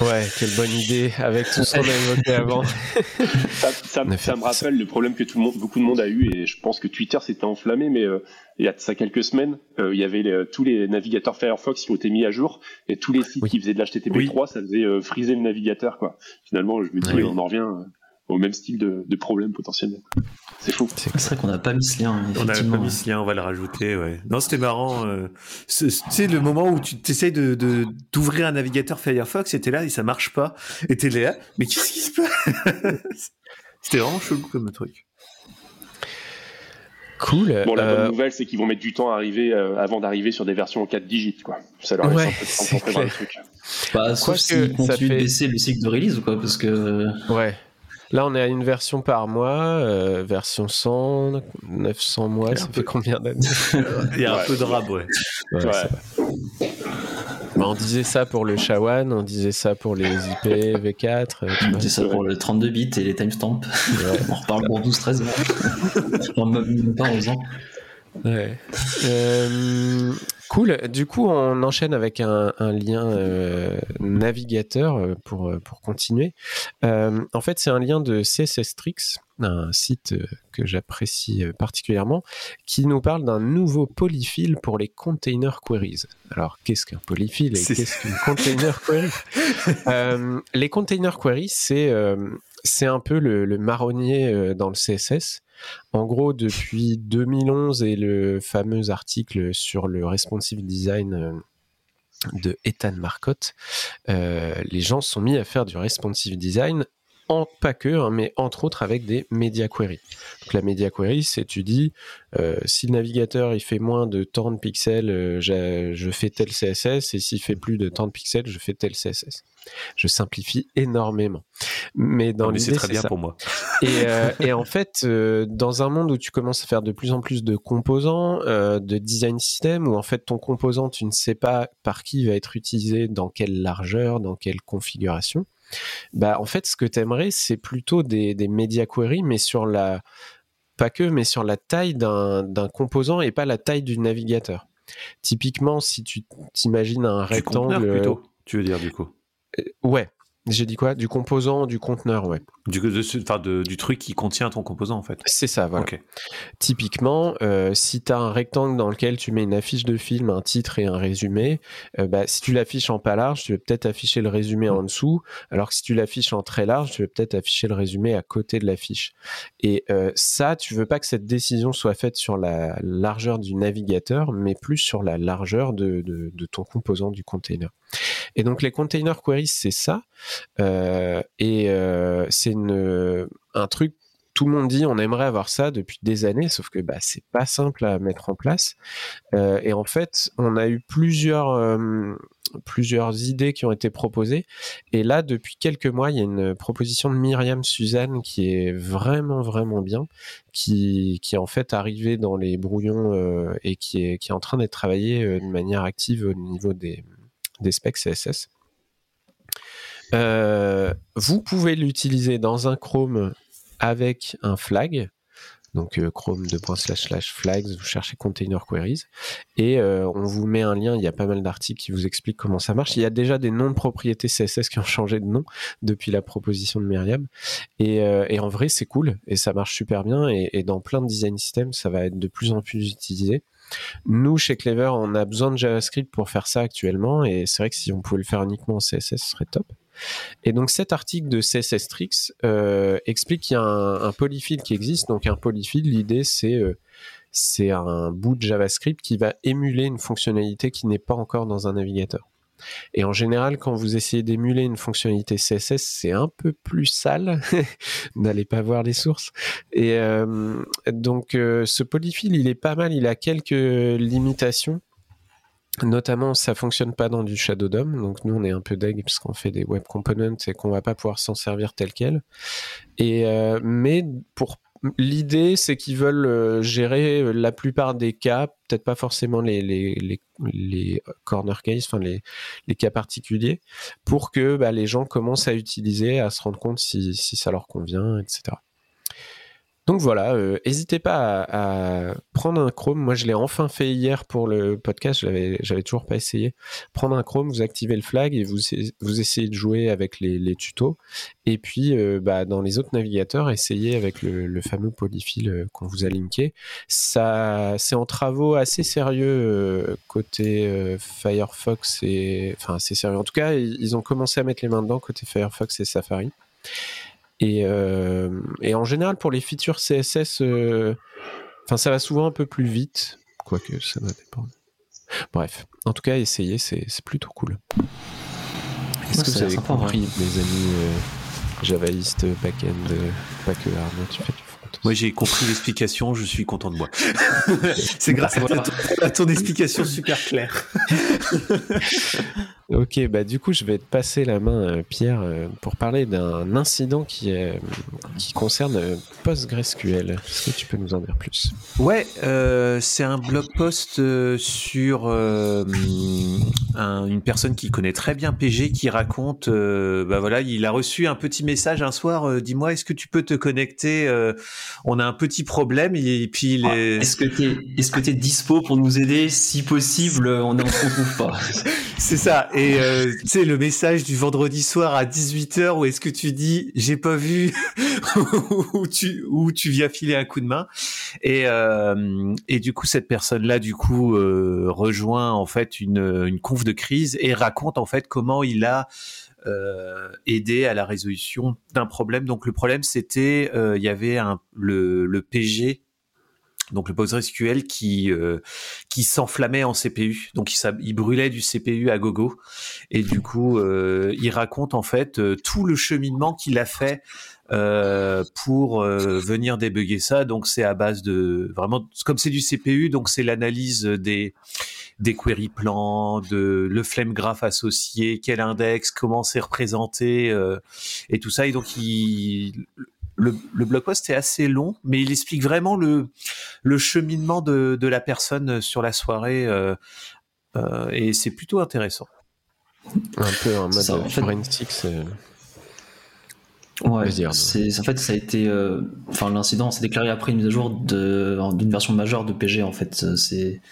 Ouais, quelle bonne idée avec tout ce qu'on a évoqué avant. ça, me rappelle le problème que tout le monde, beaucoup de monde a eu et je pense que Twitter s'était enflammé, mais euh, il y a ça quelques semaines, euh, il y avait tous les navigateurs Firefox qui ont été mis à jour et tous les sites qui faisaient de l'HTTP3, ça faisait euh, friser le navigateur quoi. Finalement, je me dis, on en revient au même style de, de problème potentiellement. C'est fou. C'est vrai qu'on n'a pas mis ce lien. On n'a pas mis ce lien, on va le rajouter. Ouais. Non, c'était marrant. Euh, c'est le moment où tu essayes de d'ouvrir un navigateur Firefox et t'es là et ça marche pas. Et t'es là, mais qu'est-ce qui se passe? C'était vraiment chelou comme truc. Cool. Bon, la bonne euh, nouvelle, c'est qu'ils vont mettre du temps à arriver euh, avant d'arriver sur des versions en 4 digits, quoi. Ça leur laisse un peu de temps pour préparer le truc. Bah, sauf s'ils continuent de baisser le cycle de release ou quoi, parce que. Ouais. Là, on est à une version par mois, euh, version 100, 900 mois, ça fait combien d'années? Il y a un peu de rab, ouais. Bah, on disait ça pour le Shawan, on disait ça pour les IP V4. On disait ça pour le 32 bits et les timestamps. on reparle pour 12-13 mois. même pas 11 ans. Ouais. Euh, cool. Du coup, on enchaîne avec un, lien euh, navigateur euh, pour, pour continuer. en fait, c'est un lien de CSS un site que j'apprécie particulièrement, qui nous parle d'un nouveau polyfill pour les container queries. Alors, qu'est-ce qu'un polyfill et qu'est-ce qu'une container query? Les container queries, c'est c'est un peu le, marronnier dans le CSS. En gros, depuis 2011 et le fameux article sur le responsive design euh, de Ethan Marcotte, euh, les gens sont mis à faire du responsive design en, pas que, hein, mais entre autres avec des media queries. Donc la media query, c'est tu dis euh, si le navigateur il fait moins de tant de pixels, euh, je fais tel CSS, et s'il fait plus de tant de pixels, je fais tel CSS. Je simplifie énormément, mais dans l'idée c'est très bien pour moi. Et, euh, et en fait, dans un monde où tu commences à faire de plus en plus de composants, de design system, où en fait ton composant tu ne sais pas par qui il va être utilisé, dans quelle largeur, dans quelle configuration bah, en fait, ce que tu aimerais, c'est plutôt des, des media queries, mais sur la, pas que, mais sur la taille d'un composant et pas la taille du navigateur. Typiquement, si tu t'imagines un rectangle. plutôt, tu veux dire, du coup? Euh, ouais, j'ai dit quoi? Du composant, du conteneur, ouais. Du, du truc qui contient ton composant, en fait. C'est ça, voilà. Typiquement, euh, si tu as un rectangle dans lequel tu mets une affiche de film, un titre et un résumé, euh, bah, si tu l'affiches en pas large, tu veux peut-être afficher le résumé en dessous, alors que si tu l'affiches en très large, tu veux peut-être afficher le résumé à côté de l'affiche. Et euh, ça, tu veux pas que cette décision soit faite sur la largeur du navigateur, mais plus sur la largeur de, de ton composant du container. Et donc les container queries, c'est ça. Euh, et euh, c'est un truc tout le monde dit on aimerait avoir ça depuis des années, sauf que bah, c'est pas simple à mettre en place. Euh, et en fait, on a eu plusieurs, plusieurs idées qui ont été proposées. Et là, depuis quelques mois, il y a une proposition de Myriam Suzanne qui est vraiment, vraiment bien, qui, qui est en fait arrivée dans les brouillons et qui est, qui est en train d'être travaillée de manière active au niveau des, des specs CSS. Euh, vous pouvez l'utiliser dans un Chrome avec un flag. Donc euh, Chrome flags, vous cherchez container queries et euh, on vous met un lien. Il y a pas mal d'articles qui vous expliquent comment ça marche. Il y a déjà des noms de propriétés CSS qui ont changé de nom depuis la proposition de Myriam. Et, en vrai, c'est cool et ça marche super bien. Et, et, dans plein de design systems, ça va être de plus en plus utilisé. Nous, chez Clever, on a besoin de JavaScript pour faire ça actuellement, et c'est vrai que si on pouvait le faire uniquement en CSS, ce serait top. Et donc cet article de CSS Tricks euh, explique qu'il y a un, polyfill qui existe. Donc un polyfill, l'idée c'est euh, c'est un bout de JavaScript qui va émuler une fonctionnalité qui n'est pas encore dans un navigateur. Et en général, quand vous essayez d'émuler une fonctionnalité CSS, c'est un peu plus sale. N'allez pas voir les sources. Et euh, donc, euh, ce polyfill, il est pas mal. Il a quelques limitations. Notamment, ça fonctionne pas dans du Shadow DOM. Donc, nous, on est un peu deg parce qu'on fait des web components et qu'on va pas pouvoir s'en servir tel quel. Et, euh, mais pour L'idée, c'est qu'ils veulent euh, gérer euh, la plupart des cas, peut-être pas forcément les, corner cases, enfin les, cas particuliers, pour que bah, les gens commencent à utiliser, à se rendre compte si ça leur convient, etc. Donc voilà, euh, n'hésitez pas à, prendre un Chrome. Moi, je l'ai enfin fait hier pour le podcast. J'avais, j'avais toujours pas essayé. Prendre un Chrome, vous activez le flag et vous, vous essayez de jouer avec les, tutos. Et puis, euh, bah, dans les autres navigateurs, essayez avec le, fameux polyfill euh, qu'on vous a linké. Ça, c'est en travaux assez sérieux côté Firefox et, enfin, assez sérieux. En tout cas, ils ont commencé à mettre les mains dedans côté Firefox et Safari. Euh, et, en général, pour les features CSS, euh, enfin, ça va souvent un peu plus vite, quoique ça va dépendre. Bref, en tout cas, essayez, c'est plutôt cool. Est-ce que vous avez compris, mes amis euh, javaïstes, back-end, pas que Arnaud, tu fais du moi, j'ai compris l'explication, je suis content de moi. C'est grâce à, ton, explication super claire. ok, bah du coup, je vais te passer la main, Pierre, euh, pour parler d'un incident qui, est, qui concerne PostgreSQL. Est-ce que tu peux nous en dire plus? Ouais, euh, c'est un blog post euh, sur une personne qui connaît très bien PG qui raconte, bah voilà, il a reçu un petit message un soir, dis-moi, est-ce que tu peux te connecter on a un petit problème et puis ah, Est-ce que tu est-ce que es dispo pour nous aider? Si possible, on ne trouve pas. C'est ça. Et euh, tu sais, le message du vendredi soir à 18h où est-ce que tu dis j'ai pas vu où tu où tu viens filer un coup de main et euh, et du coup cette personne là du coup euh, rejoint en fait une une conf de crise et raconte en fait comment il a euh, à la résolution d'un problème. Donc le problème c'était euh, il y avait un, le, le PG donc le PostgreSQL qui euh, qui s'enflammait en CPU, donc il, brûlait du CPU à gogo, et du coup euh, il raconte en fait euh, tout le cheminement qu'il a fait euh, pour venir débugger ça. Donc c'est à base de vraiment comme c'est du CPU, donc c'est l'analyse des des query plans, de le flame graph associé, quel index, comment c'est représenté et tout ça. Et donc il le, le blog post est assez long, mais il explique vraiment le, le cheminement de, de la personne sur la soirée euh, euh, et c'est plutôt intéressant. Un peu en mode en fait, Ouais, c'est en fait ça a été, euh, enfin l'incident s'est déclaré après une mise à jour d'une version majeure de PG en fait. C'est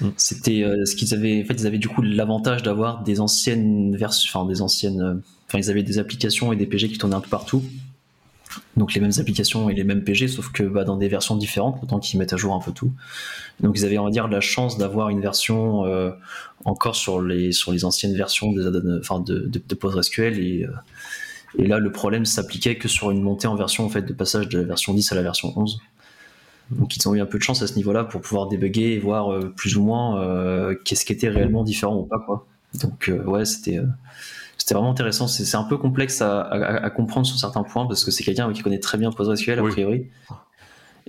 mm. c'était ce qu'ils avaient, en fait ils avaient du coup l'avantage d'avoir des anciennes versions, enfin des anciennes, enfin ils avaient des applications et des PG qui tournaient un peu partout donc les mêmes applications et les mêmes PG, sauf que bah, dans des versions différentes, autant qu'ils mettent à jour un peu tout. Donc ils avaient, on va dire, la chance d'avoir une version euh, encore sur les, sur les anciennes versions enfin, de, PostgreSQL. Et, euh, et là, le problème s'appliquait que sur une montée en version, en fait, de passage de la version 10 à la version 11. Donc ils ont eu un peu de chance à ce niveau-là pour pouvoir débugger et voir euh, plus ou moins qu'est-ce qui était réellement différent ou pas. Quoi. Donc ouais, c'était c'était vraiment intéressant. C'est un peu complexe à, comprendre sur certains points parce que c'est quelqu'un qui connaît très bien PostgreSQL a priori.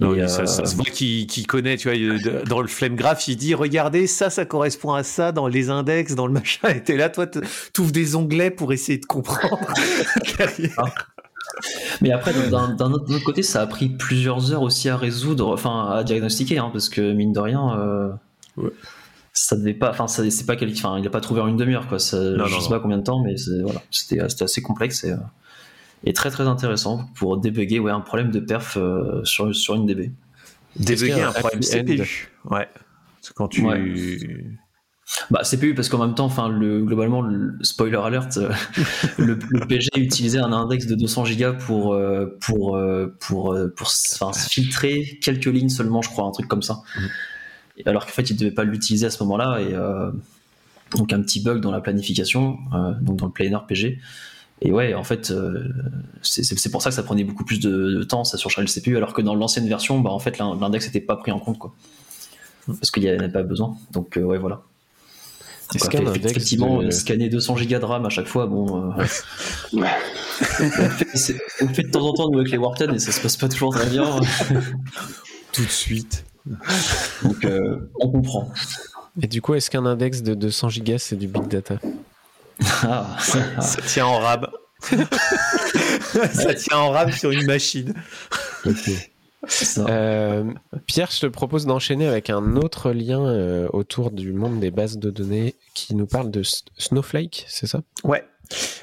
Et ça, ça, se voit qu'il connaît, tu vois, dans le flame graph, il dit regardez, ça, ça correspond à ça dans les index, dans le machin, et t'es là, toi, ouvres des onglets pour essayer de comprendre ah. Mais après, d'un autre côté, ça a pris plusieurs heures aussi à résoudre, enfin à diagnostiquer, hein, parce que mine de rien, euh, ça devait pas, enfin, c'est pas quel, enfin, il a pas trouvé en une demi-heure, quoi. Ça, je sais pas combien de temps, mais voilà, c'était assez complexe et, euh, et, très très intéressant pour débugger ouais, un problème de perf euh, sur, sur une DB. Débugger un, problème CPU. Ouais. Quand tu. Bah, CPU parce qu'en même temps, enfin, le, globalement, le, spoiler alert, euh, le, PG utilisait un index de 200 Go pour pour pour pour, filtrer quelques lignes seulement, je crois, un truc comme ça. Mm alors qu'en fait il ne devait pas l'utiliser à ce moment-là et euh, donc un petit bug dans la planification, euh, donc dans le planer PG. Et ouais, en fait, euh, c'est pour ça que ça prenait beaucoup plus de, temps, ça surchargeait le CPU, alors que dans l'ancienne version, bah, en fait, l'index n'était pas pris en compte, quoi. Parce qu'il n'y avait pas besoin. Donc, ouais, voilà. effectivement, scanner 200 Go de RAM à chaque fois, bon. on, fait, de temps en temps, nous, avec les Warten, et ça se passe pas toujours très bien. Tout de suite. Donc, euh, on comprend. Et du coup, est-ce qu'un index de 200 gigas, c'est du big data? Ah. Ça tient en RAM. ça tient en RAM sur une machine. Euh, Pierre, je te propose d'enchaîner avec un autre lien euh, autour du monde des bases de données qui nous parle de Snowflake, c'est ça? Ouais,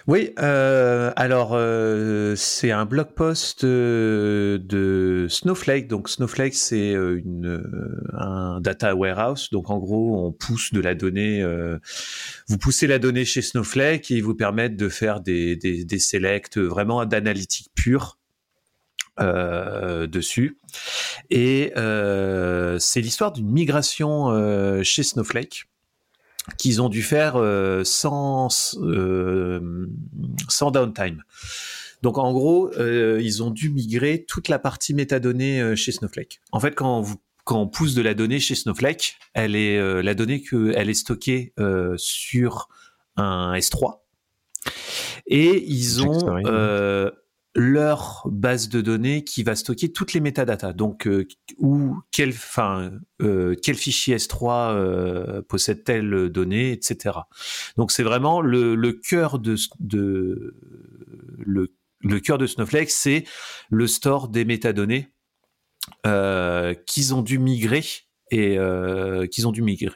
Oui, euh, alors euh, c'est un blog post euh, de Snowflake. Donc Snowflake, c'est une un data warehouse. Donc en gros, on pousse de la donnée. vous poussez la donnée chez Snowflake et ils vous permettent de faire des des, des selects vraiment d'analytique pure. dessus et c'est l'histoire d'une migration chez Snowflake qu'ils ont dû faire euh, sans, euh, sans downtime. Donc en gros, euh, ils ont dû migrer toute la partie métadonnée chez Snowflake. En fait, quand, vous, quand on pousse de la donnée chez Snowflake, elle est la donnée que elle est stockée sur un S3 et ils ont leur base de données qui va stocker toutes les métadatas. Donc, euh, où, quel, enfin, euh, quel fichier S3 euh, possède telle donnée, etc. Donc, c'est vraiment le, le cœur de, de le, le cœur de Snowflake, c'est le store des métadonnées qu'ils ont dû migrer et qu'ils ont dû migrer.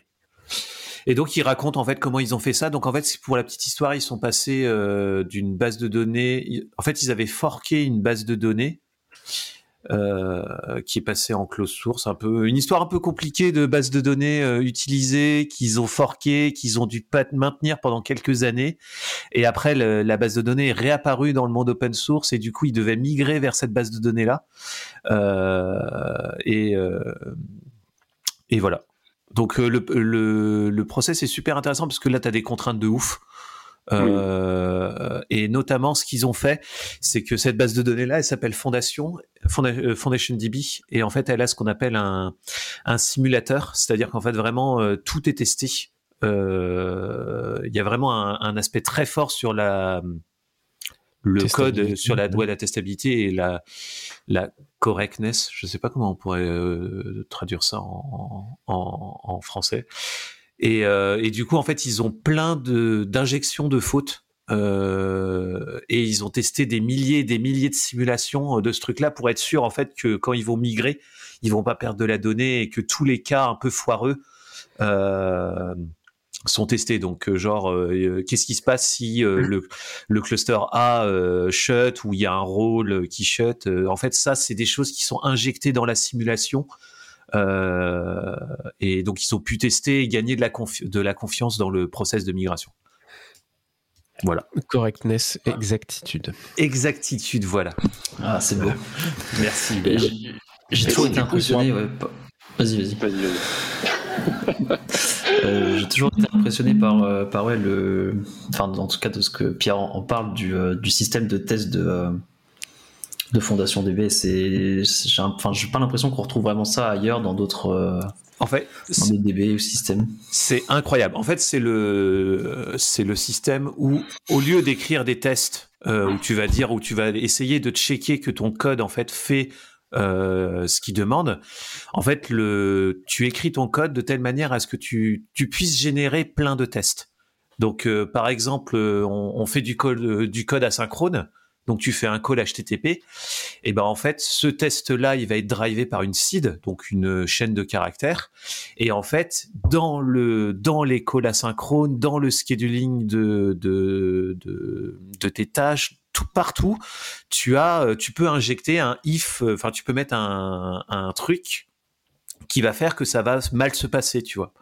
Et donc ils racontent en fait comment ils ont fait ça. Donc en fait, pour la petite histoire, ils sont passés euh, d'une base de données. En fait, ils avaient forqué une base de données euh, qui est passée en close source. Un peu une histoire un peu compliquée de base de données euh, utilisée qu'ils ont forqué, qu'ils ont dû maintenir pendant quelques années. Et après, la base de données est réapparue dans le monde open source et du coup, ils devaient migrer vers cette base de données là. et et voilà. Donc euh, le, le, le, process est super intéressant parce que là, tu as des contraintes de ouf. Euh, Et notamment, ce qu'ils ont fait, c'est que cette base de données-là, elle s'appelle Fondation, euh, Foundation DB, et en fait, elle a ce qu'on appelle un, un simulateur, c'est-à-dire qu'en fait, vraiment, euh, tout est testé. Il y a vraiment un, un, aspect très fort sur la le code sur la loi d'attestabilité et la, la correctness. Je ne sais pas comment on pourrait euh, traduire ça en, en, en français. Et, euh, et, du coup, en fait, ils ont plein de d'injections de fautes. Euh, et ils ont testé des milliers et des milliers de simulations de ce truc-là pour être sûr en fait que quand ils vont migrer, ils vont pas perdre de la donnée et que tous les cas un peu foireux euh, sont testés. Donc, euh, genre, euh, euh, qu'est-ce qui se passe si mmh. le, le, cluster A shut ou il y a un rôle qui shut En fait, ça, c'est des choses qui sont injectées dans la simulation. et donc, ils ont pu tester et gagner de la, de la confiance dans le process de migration. Voilà. Correctness, exactitude. Exactitude, voilà. Ah, c'est beau. Merci. J'ai toujours été impressionné. Vas-y, vas-y. Vas-y, vas-y. Euh, j'ai toujours été impressionné par, euh, par ouais, le, enfin, en tout cas de ce que Pierre en, parle du, euh, du, système de test de, de Fondation DB. Enfin, j'ai pas l'impression qu'on retrouve vraiment ça ailleurs dans d'autres. En fait, dans des DB ou systèmes. C'est incroyable. En fait, c'est le, c'est le système où, au lieu d'écrire des tests, où tu vas dire, où tu vas essayer de checker que ton code en fait fait euh, ce qu'il demande. En fait, le, tu écris ton code de telle manière à ce que tu, tu puisses générer plein de tests. Donc, euh, par exemple, euh, on, fait du code, du code asynchrone. Donc, tu fais un call HTTP. Et ben, en fait, ce test-là, il va être drivé par une seed, donc une chaîne de caractères. Et en fait, dans le, dans les calls asynchrones, dans le scheduling de, de, de, de tes tâches, tout partout, tu as, euh, tu peux injecter un if, euh, enfin tu peux mettre un, un, truc qui va faire que ça va mal se passer, tu vois.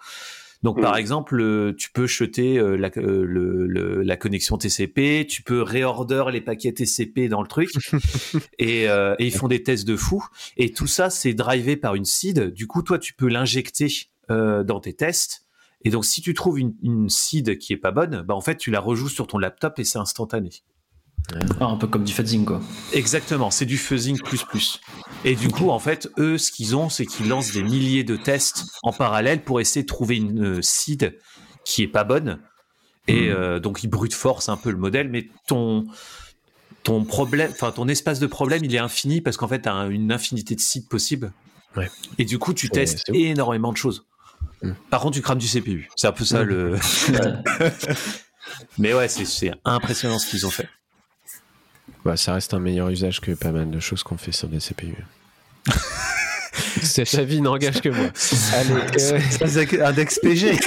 Donc par exemple, euh, tu peux jeter la, le, la, connexion TCP, tu peux réorder les paquets TCP dans le truc, et, et, ils font des tests de fou. Et tout ça, c'est drivé par une seed. Du coup, toi, tu peux l'injecter dans tes tests. Et donc, si tu trouves une, une seed qui est pas bonne, bah en fait, tu la rejoues sur ton laptop et c'est instantané. Ah, un peu comme du fuzzing, quoi. Exactement, c'est du fuzzing plus plus. Et du coup, en fait, eux, ce qu'ils ont, c'est qu'ils lancent des milliers de tests en parallèle pour essayer de trouver une euh, seed qui est pas bonne. Et hmm. euh, donc, ils brute force un peu le modèle, mais ton ton problème, enfin ton espace de problème, il est infini parce qu'en fait, tu as une infinité de sites possibles. Ouais. Et du coup, tu testes énormément de choses. Hmm. Par contre, tu crames du CPU. C'est un peu ça hmm. le. Mais ouais, c'est impressionnant ce qu'ils ont fait. Bah, ça reste un meilleur usage que pas mal de choses qu'on fait sur des CPU. Cet avis n'engage que moi. Allez, euh... index PG.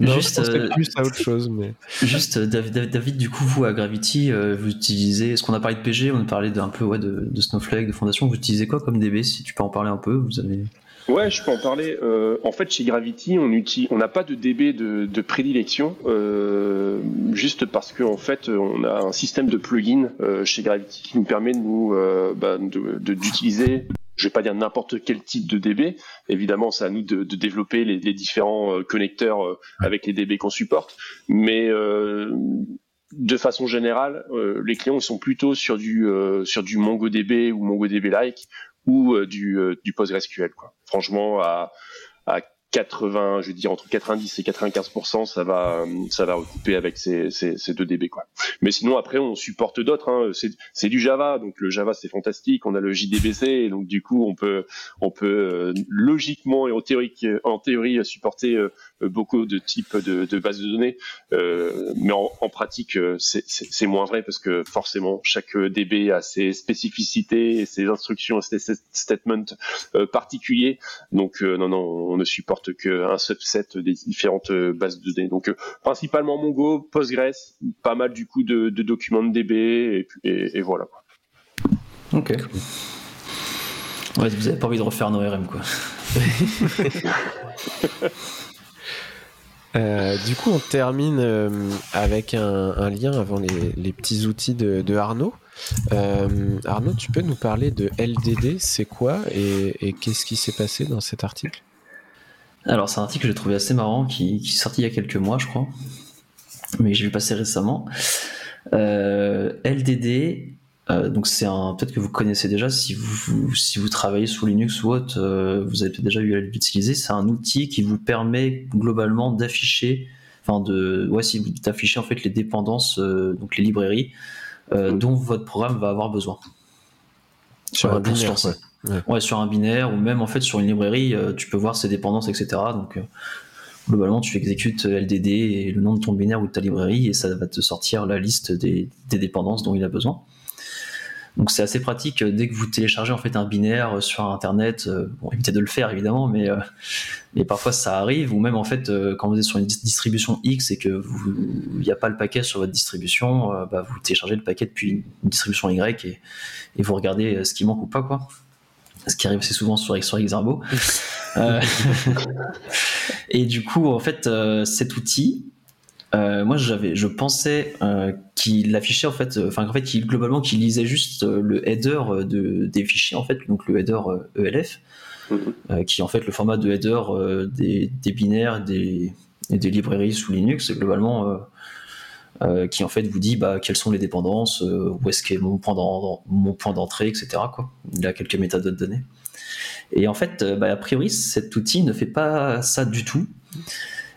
juste, plus à autre chose, mais juste David, David, du coup, vous à Gravity, vous utilisez, est-ce qu'on a parlé de PG, on a parlé d'un peu ouais, de, de, Snowflake, de Fondation, vous utilisez quoi comme DB Si tu peux en parler un peu, vous avez. Ouais, je peux en parler. Euh, en fait, chez Gravity, on utilise, on n'a pas de DB de, de prédilection, euh, juste parce qu'en en fait, on a un système de plugin euh, chez Gravity qui nous permet de nous euh, bah, d'utiliser. je vais pas dire n'importe quel type de DB. Évidemment, c'est à nous de, de développer les, les, différents euh, connecteurs euh, avec les DB qu'on supporte, mais de façon générale, les clients sont plutôt sur du sur du MongoDB ou MongoDB-like ou euh, du, euh, du PostgreSQL. Quoi. Franchement, à, à 80, je veux dire entre 90 et 95% ça va ça va recouper avec ces, ces, ces, deux DB quoi. Mais sinon après on supporte d'autres. Hein. C'est du Java, donc le Java c'est fantastique. On a le JDBC, donc du coup on peut on peut euh, logiquement et en théorie en théorie supporter euh, beaucoup de types de, de bases de données. Euh, mais en, en pratique c'est moins vrai parce que forcément chaque DB a ses spécificités, ses instructions, ses statements particuliers. Donc non non on ne supporte qu'un subset des différentes euh, bases de données. Donc euh, principalement Mongo, Postgres, pas mal du coup de, documents de DB et, voilà. Ok. Ouais, vous avez pas envie de refaire nos RM quoi. Euh, du coup, on termine avec un, lien avant les, petits outils de, Arnaud. Arnaud, tu peux nous parler de LDD, c'est quoi et qu'est-ce qui s'est passé dans cet article? Alors, c'est un article que j'ai trouvé assez marrant qui, qui, est sorti il y a quelques mois, je crois, mais j'ai vu passer récemment. Euh, LDD, euh, donc c'est un peut-être que vous connaissez déjà si vous, si vous travaillez sous Linux ou autre, euh, vous avez peut-être déjà eu à l'utiliser. C'est un outil qui vous permet globalement d'afficher, enfin de, ouais, si d'afficher en fait les dépendances, euh, donc les librairies mmh. dont votre programme va avoir besoin. Sur un binaire, Ouais. sur un binaire ou même en fait sur une librairie, tu peux voir ses dépendances, etc. Donc globalement, tu exécutes LDD et le nom de ton binaire ou de ta librairie et ça va te sortir la liste des, dépendances dont il a besoin. Donc c'est assez pratique euh, dès que vous téléchargez en fait un binaire sur internet. bon, évitez de le faire évidemment, mais mais parfois ça arrive ou même en fait quand vous êtes sur une distribution X et que il n'y a pas le paquet sur votre distribution, bah, vous téléchargez le paquet depuis une distribution Y et, et vous regardez ce qui manque ou pas quoi ce qui arrive assez souvent sur, sur Xarbo. euh, et du coup, en fait, euh, cet outil, euh, moi, j'avais, je pensais euh, qu'il affichait en fait, enfin en fait, qu'il globalement, qu'il lisait juste le header de, des fichiers en fait, donc le header ELF, e mhm. qui est en fait le format de header des, des, binaires des, et des librairies sous Linux. Globalement, euh, qui en fait vous dit bah, quelles sont les dépendances, euh, où est-ce qu'est mon point d'entrée, etc. Quoi. Il a quelques méthodes de données. Et en fait, euh, bah, a priori, cet outil ne fait pas ça du tout.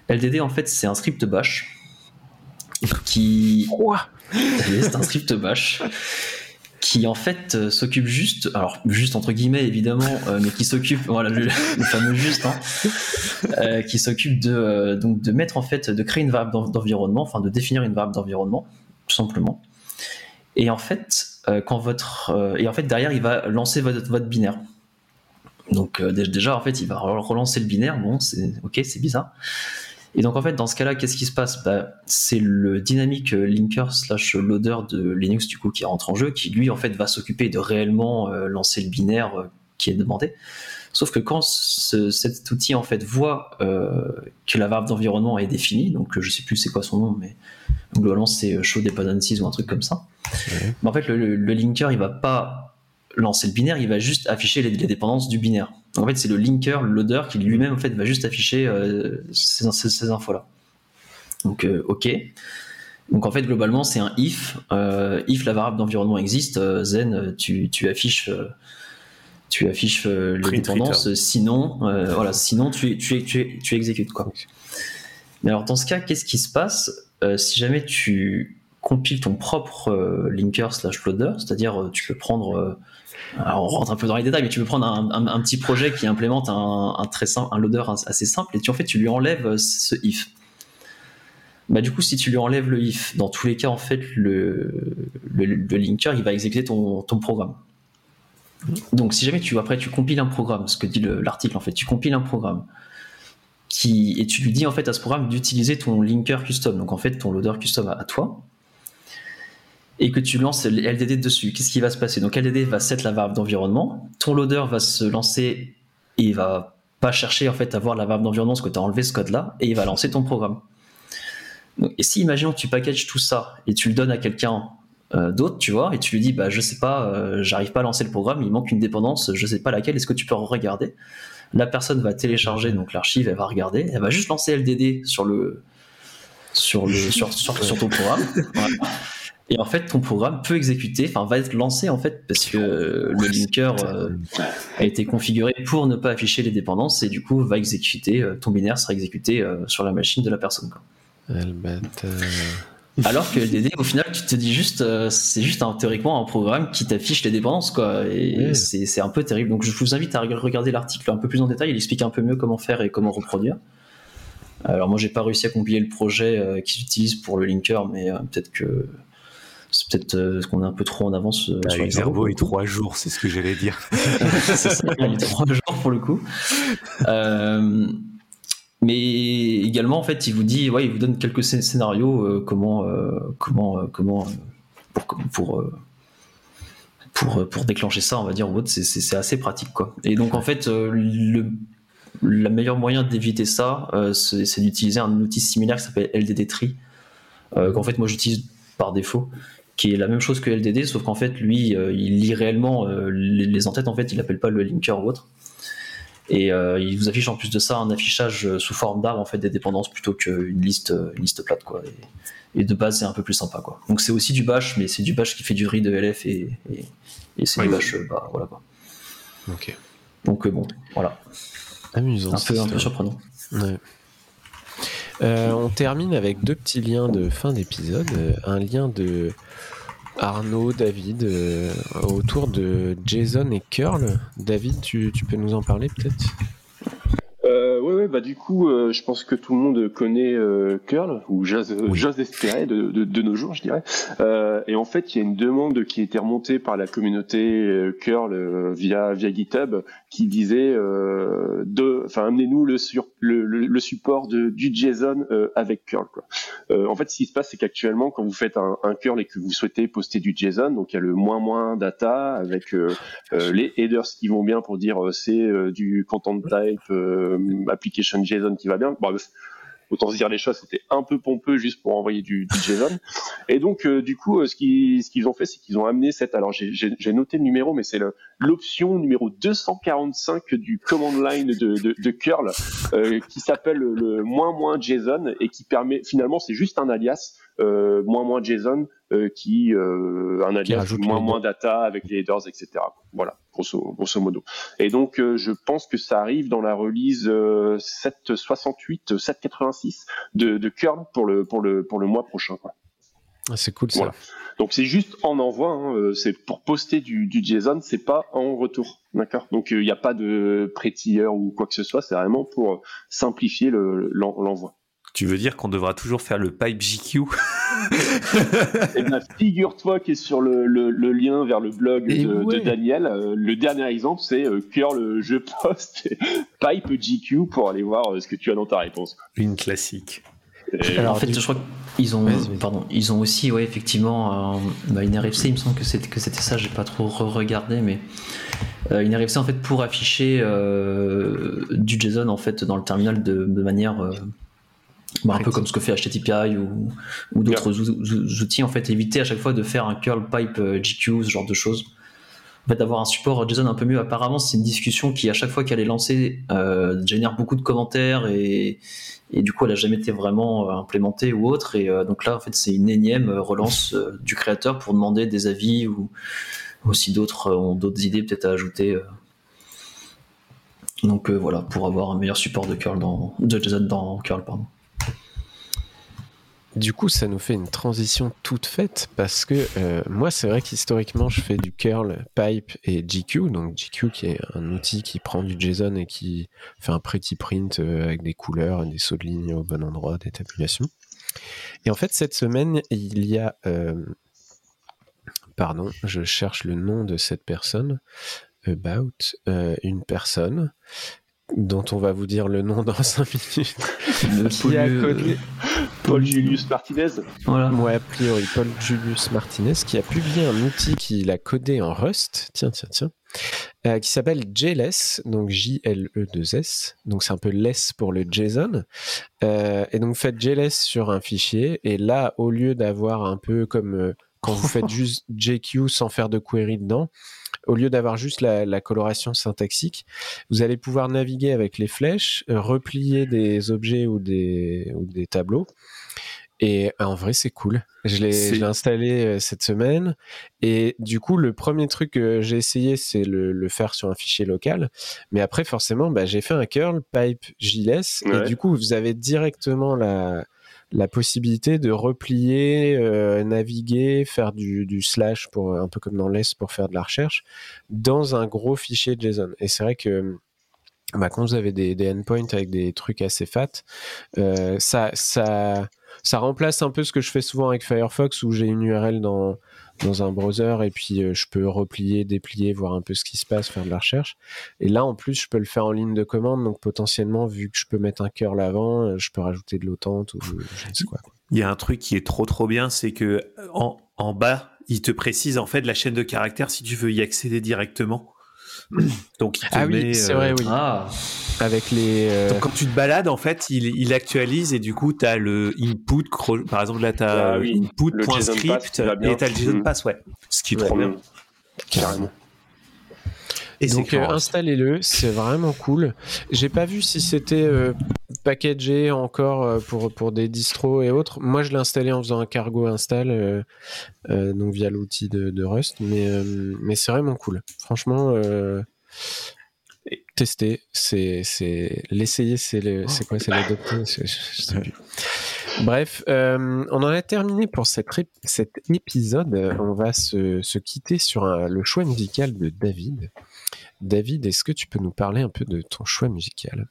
LDD, en fait, c'est un script bash qui. Quoi C'est un script bash qui en fait euh, s'occupe juste, alors juste entre guillemets évidemment, euh, mais qui s'occupe, voilà le, fameux juste, hein, euh, qui s'occupe de donc de mettre en fait, de créer une variable d'environnement, enfin de définir une variable d'environnement, tout simplement. Et en fait, quand votre et en fait derrière il va lancer votre, votre binaire. Donc déjà en fait il va relancer le binaire, bon c'est ok c'est bizarre. Et donc en fait, dans ce cas-là, qu'est-ce qui se passe? Bah, C'est le dynamic linker slash loader de Linux du coup qui rentre en jeu, qui lui en fait va s'occuper de réellement euh, lancer le binaire euh, qui est demandé. Sauf que quand cet outil en fait voit euh, que la variable d'environnement est définie, donc je sais plus c'est quoi son nom, mais globalement c'est show dependencies ou un truc comme ça. Mais en fait, le, le, linker il va pas lancer le binaire, il va juste afficher les dépendances du binaire en fait, c'est le linker, le loader, qui lui-même en fait va juste afficher euh, ces, infos-là. Donc, euh, ok. Donc en fait, globalement, c'est un if. Euh, if la variable d'environnement existe, zen, tu, affiches, tu affiches les dépendances. Sinon, voilà, sinon tu, tu, tu, tu exécutes quoi. Mais alors dans ce cas, qu'est-ce qui se passe si jamais tu compiles ton propre linker slash loader, c'est-à-dire tu peux prendre alors on rentre un peu dans les détails, mais tu peux prendre un, petit projet qui implémente un, très simple, un loader assez simple, et tu en fait tu lui enlèves ce if. Bah du coup, si tu lui enlèves le if, dans tous les cas, en fait, le, linker, il va exécuter ton, ton, programme. Donc, si jamais tu après tu compiles un programme, ce que dit l'article en fait, tu compiles un programme, qui, et tu lui dis en fait à ce programme d'utiliser ton linker custom, donc en fait ton loader custom à, toi, et que tu lances LDD dessus. Qu'est-ce qui va se passer? Donc LDD va set la variable d'environnement, ton loader va se lancer et il va pas chercher en fait à voir la variable d'environnement parce que tu as enlevé ce code là et il va lancer ton programme. et si imaginons tu packages tout ça et tu le donnes à quelqu'un euh, d'autre, tu vois, et tu lui dis bah je sais pas, euh, j'arrive pas à lancer le programme, il manque une dépendance, je sais pas laquelle, est-ce que tu peux regarder? La personne va télécharger donc l'archive, elle va regarder, elle va juste lancer LDD sur le sur le sur, sur, ton programme. Et en fait, ton programme peut exécuter, enfin va être lancé en fait parce que le linker euh, a été configuré pour ne pas afficher les dépendances et du coup va exécuter, ton binaire sera exécuté sur la machine de la personne. Quoi. Alors que LDD, au final, tu te dis juste, euh, c'est juste un, théoriquement un programme qui t'affiche les dépendances, quoi. Et c'est un peu terrible. Donc je vous invite à regarder l'article un peu plus en détail. Il explique un peu mieux comment faire et comment reproduire. Alors moi, j'ai pas réussi à compiler le projet euh, qu'ils utilisent pour le linker, mais euh, peut-être que c'est peut-être qu'on est un peu trop en avance bah, sur les Verbo et trois jours, c'est ce que j'allais dire. c'est ça, il est trois jours pour le coup. Mais également, en fait, il vous dit, ouais, il vous donne quelques scénarios, euh, comment, euh, comment, euh, comment, pour, pour, pour, pour, déclencher ça, on va dire, c'est assez pratique, quoi. Et donc, en fait, le, la meilleure moyen d'éviter ça, c'est d'utiliser un outil similaire qui s'appelle LDD Tree, qu'en fait, moi, j'utilise par défaut qui est la même chose que LDD, sauf qu'en fait, lui, il lit réellement les, les entêtes, en fait, il appelle pas le linker ou autre. Et euh, il vous affiche en plus de ça un affichage euh, sous forme d'arbre en fait des dépendances plutôt qu'une liste, euh, une liste plate quoi. Et, de base c'est un peu plus sympa quoi. Donc c'est aussi du bash, mais c'est du bash qui fait du read de LF et, et, c'est du bash bah voilà quoi. Ok. Donc bon voilà. Amusant. Un peu, un peu surprenant. Ouais. On termine avec deux petits liens de fin d'épisode. Un lien de Arnaud, David, euh, autour de Jason et Curl. David, tu, peux nous en parler peut-être? euh, ouais, ouais, bah du coup, euh, je pense que tout le monde connaît euh, Curl ou j'ose espérer de, de, de, nos jours, je dirais. Euh, et en fait, il y a une demande qui a été remontée par la communauté euh, Curl euh, via via GitHub qui disait de, enfin, amenez-nous le, sur, le, le, support de, du JSON avec Curl. Quoi. en fait, ce qui se passe, c'est qu'actuellement, quand vous faites un, un, Curl et que vous souhaitez poster du JSON, donc il y a le moins moins data avec les headers qui vont bien pour dire c'est du content type euh, application JSON qui va bien. autant se dire les choses, c'était un peu pompeux juste pour envoyer du, JSON. Et donc, euh, du coup, euh, ce qu'ils ce qu'ils ont fait, c'est qu'ils ont amené cette. Alors, j'ai noté le numéro, mais c'est l'option numéro 245 du command line de, de, curl qui s'appelle le moins moins JSON et qui permet finalement, c'est juste un alias moins moins JSON qui un alias moins moins data avec les headers, etc. Voilà grosso, modo. Et donc, euh, je pense que ça arrive dans la release 768, euh, 786 de, de Curl pour le, pour le, pour le mois prochain. Ah, c'est cool ça. Donc c'est juste en envoi, hein, euh, c'est pour poster du, du JSON, c'est pas en retour, d'accord? Donc il n'y a pas de pré ou quoi que ce soit, c'est vraiment pour simplifier l'envoi. Tu veux dire qu'on devra toujours faire le pipe GQ Eh bien, figure-toi qui est sur le, le, lien vers le blog de, Daniel. Euh, le dernier exemple, c'est euh, curl je poste pipe GQ pour aller voir euh, ce que tu as dans ta réponse. Une classique. Alors, en fait, je crois qu'ils ont, pardon, ils ont aussi, ouais, effectivement, bah, une RFC. Il me semble que c'était que c'était ça. J'ai pas trop regardé, mais une RFC en fait pour afficher du JSON en fait dans le terminal de, de manière bah, un peu comme ce que fait HTTPI ou, ou d'autres outils, en fait, éviter à chaque fois de faire un curl pipe euh, GQ, ce genre de choses. En fait, d'avoir un support JSON un peu mieux. Apparemment, c'est une discussion qui, à chaque fois qu'elle est lancée, euh, génère beaucoup de commentaires et, et, du coup, elle n'a jamais été vraiment euh, implémentée ou autre. Et donc là, en fait, c'est une énième relance du créateur pour demander des avis ou aussi d'autres ont d'autres idées peut-être à ajouter. Donc voilà, pour avoir un meilleur support de curl dans, de JSON dans curl, pardon. Du coup, ça nous fait une transition toute faite parce que euh, moi, c'est vrai qu'historiquement, je fais du curl, pipe et GQ. Donc GQ qui est un outil qui prend du JSON et qui fait un pretty print euh, avec des couleurs des sauts de ligne au bon endroit, des tabulations. Et en fait, cette semaine, il y a... Euh, pardon, je cherche le nom de cette personne. About une personne dont on va vous dire le nom dans 5 minutes, Le qui a pollu- codé, Paul Julius Martinez. Voilà. ouais, a priori, Paul Julius Martinez, qui a publié un outil qu'il a codé en Rust, tiens, tiens, tiens, euh, qui s'appelle JLess, donc J-L-E-2-S, donc c'est un peu less pour le JSON. Euh, et donc, vous faites JLess sur un fichier, et là, au lieu d'avoir un peu comme euh, quand vous faites juste JQ sans faire de query dedans, au lieu d'avoir juste la, la coloration syntaxique, vous allez pouvoir naviguer avec les flèches, euh, replier des objets ou des, ou des tableaux. Et en vrai, c'est cool. Je l'ai installé euh, cette semaine. Et du coup, le premier truc que j'ai essayé, c'est le, le faire sur un fichier local. Mais après, forcément, bah, j'ai fait un curl pipe JLS. Et du coup, vous avez directement la, la possibilité de replier, euh, naviguer, faire du, slash pour un peu comme dans l'ES pour faire de la recherche dans un gros fichier JSON. Et c'est vrai que bah, quand vous avez des, des endpoints avec des trucs assez fat, euh, ça, ça, ça remplace un peu ce que je fais souvent avec Firefox où j'ai une URL dans, dans un browser et puis euh, je peux replier, déplier, voir un peu ce qui se passe, faire de la recherche. Et là, en plus, je peux le faire en ligne de commande. Donc potentiellement, vu que je peux mettre un curl avant, euh, je peux rajouter de l'autante ou je ne sais quoi. Il y a un truc qui est trop trop bien, c'est que en, en bas, il te précise en fait la chaîne de caractères si tu veux y accéder directement. Donc il te Ah oui, c'est euh, vrai, oui. Ah, Avec les. euh, Donc quand tu te balades, en fait, il, il actualise et du coup, tu as le input. Par exemple, là, tu as Ah oui, input.script et tu as le JSON Mhm. pass, ouais. Ce qui est Ouais, trop bien. mm. Carrément. Et Donc euh, installez-le, c'est vraiment cool. J'ai pas vu si c'était euh, packagé encore euh, pour, pour des distros et autres. Moi je l'ai installé en faisant un cargo install, euh, euh, donc via l'outil de, de Rust, mais, euh, mais c'est vraiment cool. Franchement, euh, tester, c'est c'est l'essayer, c'est le, c'est quoi, c'est l'adopter, je- je- je sais plus. Bref, euh, on en a terminé pour cette cet épisode. On va se, se quitter sur un- le choix musical de David. David, est-ce que tu peux nous parler un peu de ton choix musical?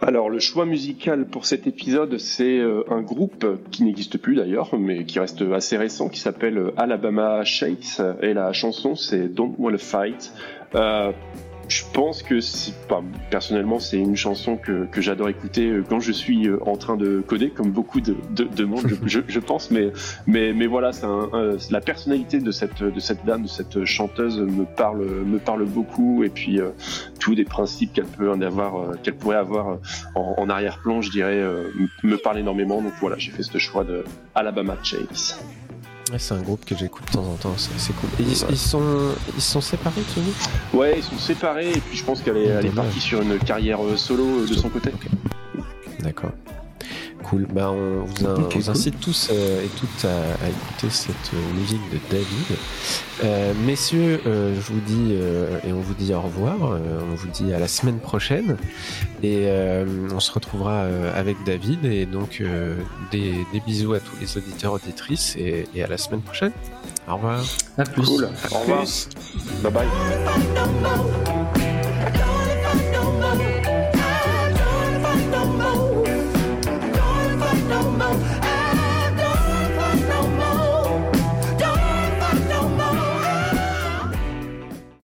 Alors, le choix musical pour cet épisode, c'est euh, un groupe qui n'existe plus d'ailleurs, mais qui reste assez récent, qui s'appelle Alabama Shakes, et la chanson c'est Don't Wanna Fight. Euh, je pense que, enfin, personnellement, c'est une chanson que, que j'adore écouter euh, quand je suis euh, en train de coder, comme beaucoup de, de, de monde, je, je, pense. Mais, mais, mais voilà, un, la personnalité de cette, de cette dame, de cette chanteuse, me parle, me parle beaucoup. Et puis, euh, tous des principes qu'elle peut avoir, euh, qu'elle pourrait avoir en, en arrière-plan, je dirais, euh, me parle énormément. Donc voilà, j'ai fait ce choix de Alabama Chase. Ouais, C'est un groupe que j'écoute de temps en temps, c'est c'est cool. Ils, ils sont, ils sont séparés, dis? Ouais, ils sont séparés et puis je pense qu'elle est, elle est Dommage. partie sur une carrière euh, solo euh, de son côté. D'accord. Cool. Bah, on vous, in- Ok, vous cool. incite tous euh, et toutes à, à écouter cette euh, musique de David. Euh, messieurs, euh, je vous dis euh, et on vous dit au revoir. Euh, on vous dit à la semaine prochaine et euh, on se retrouvera euh, avec David et donc euh, des, des bisous à tous les auditeurs auditrices et, et à la semaine prochaine. Au revoir. à plus. Cool. Au revoir. Bye bye.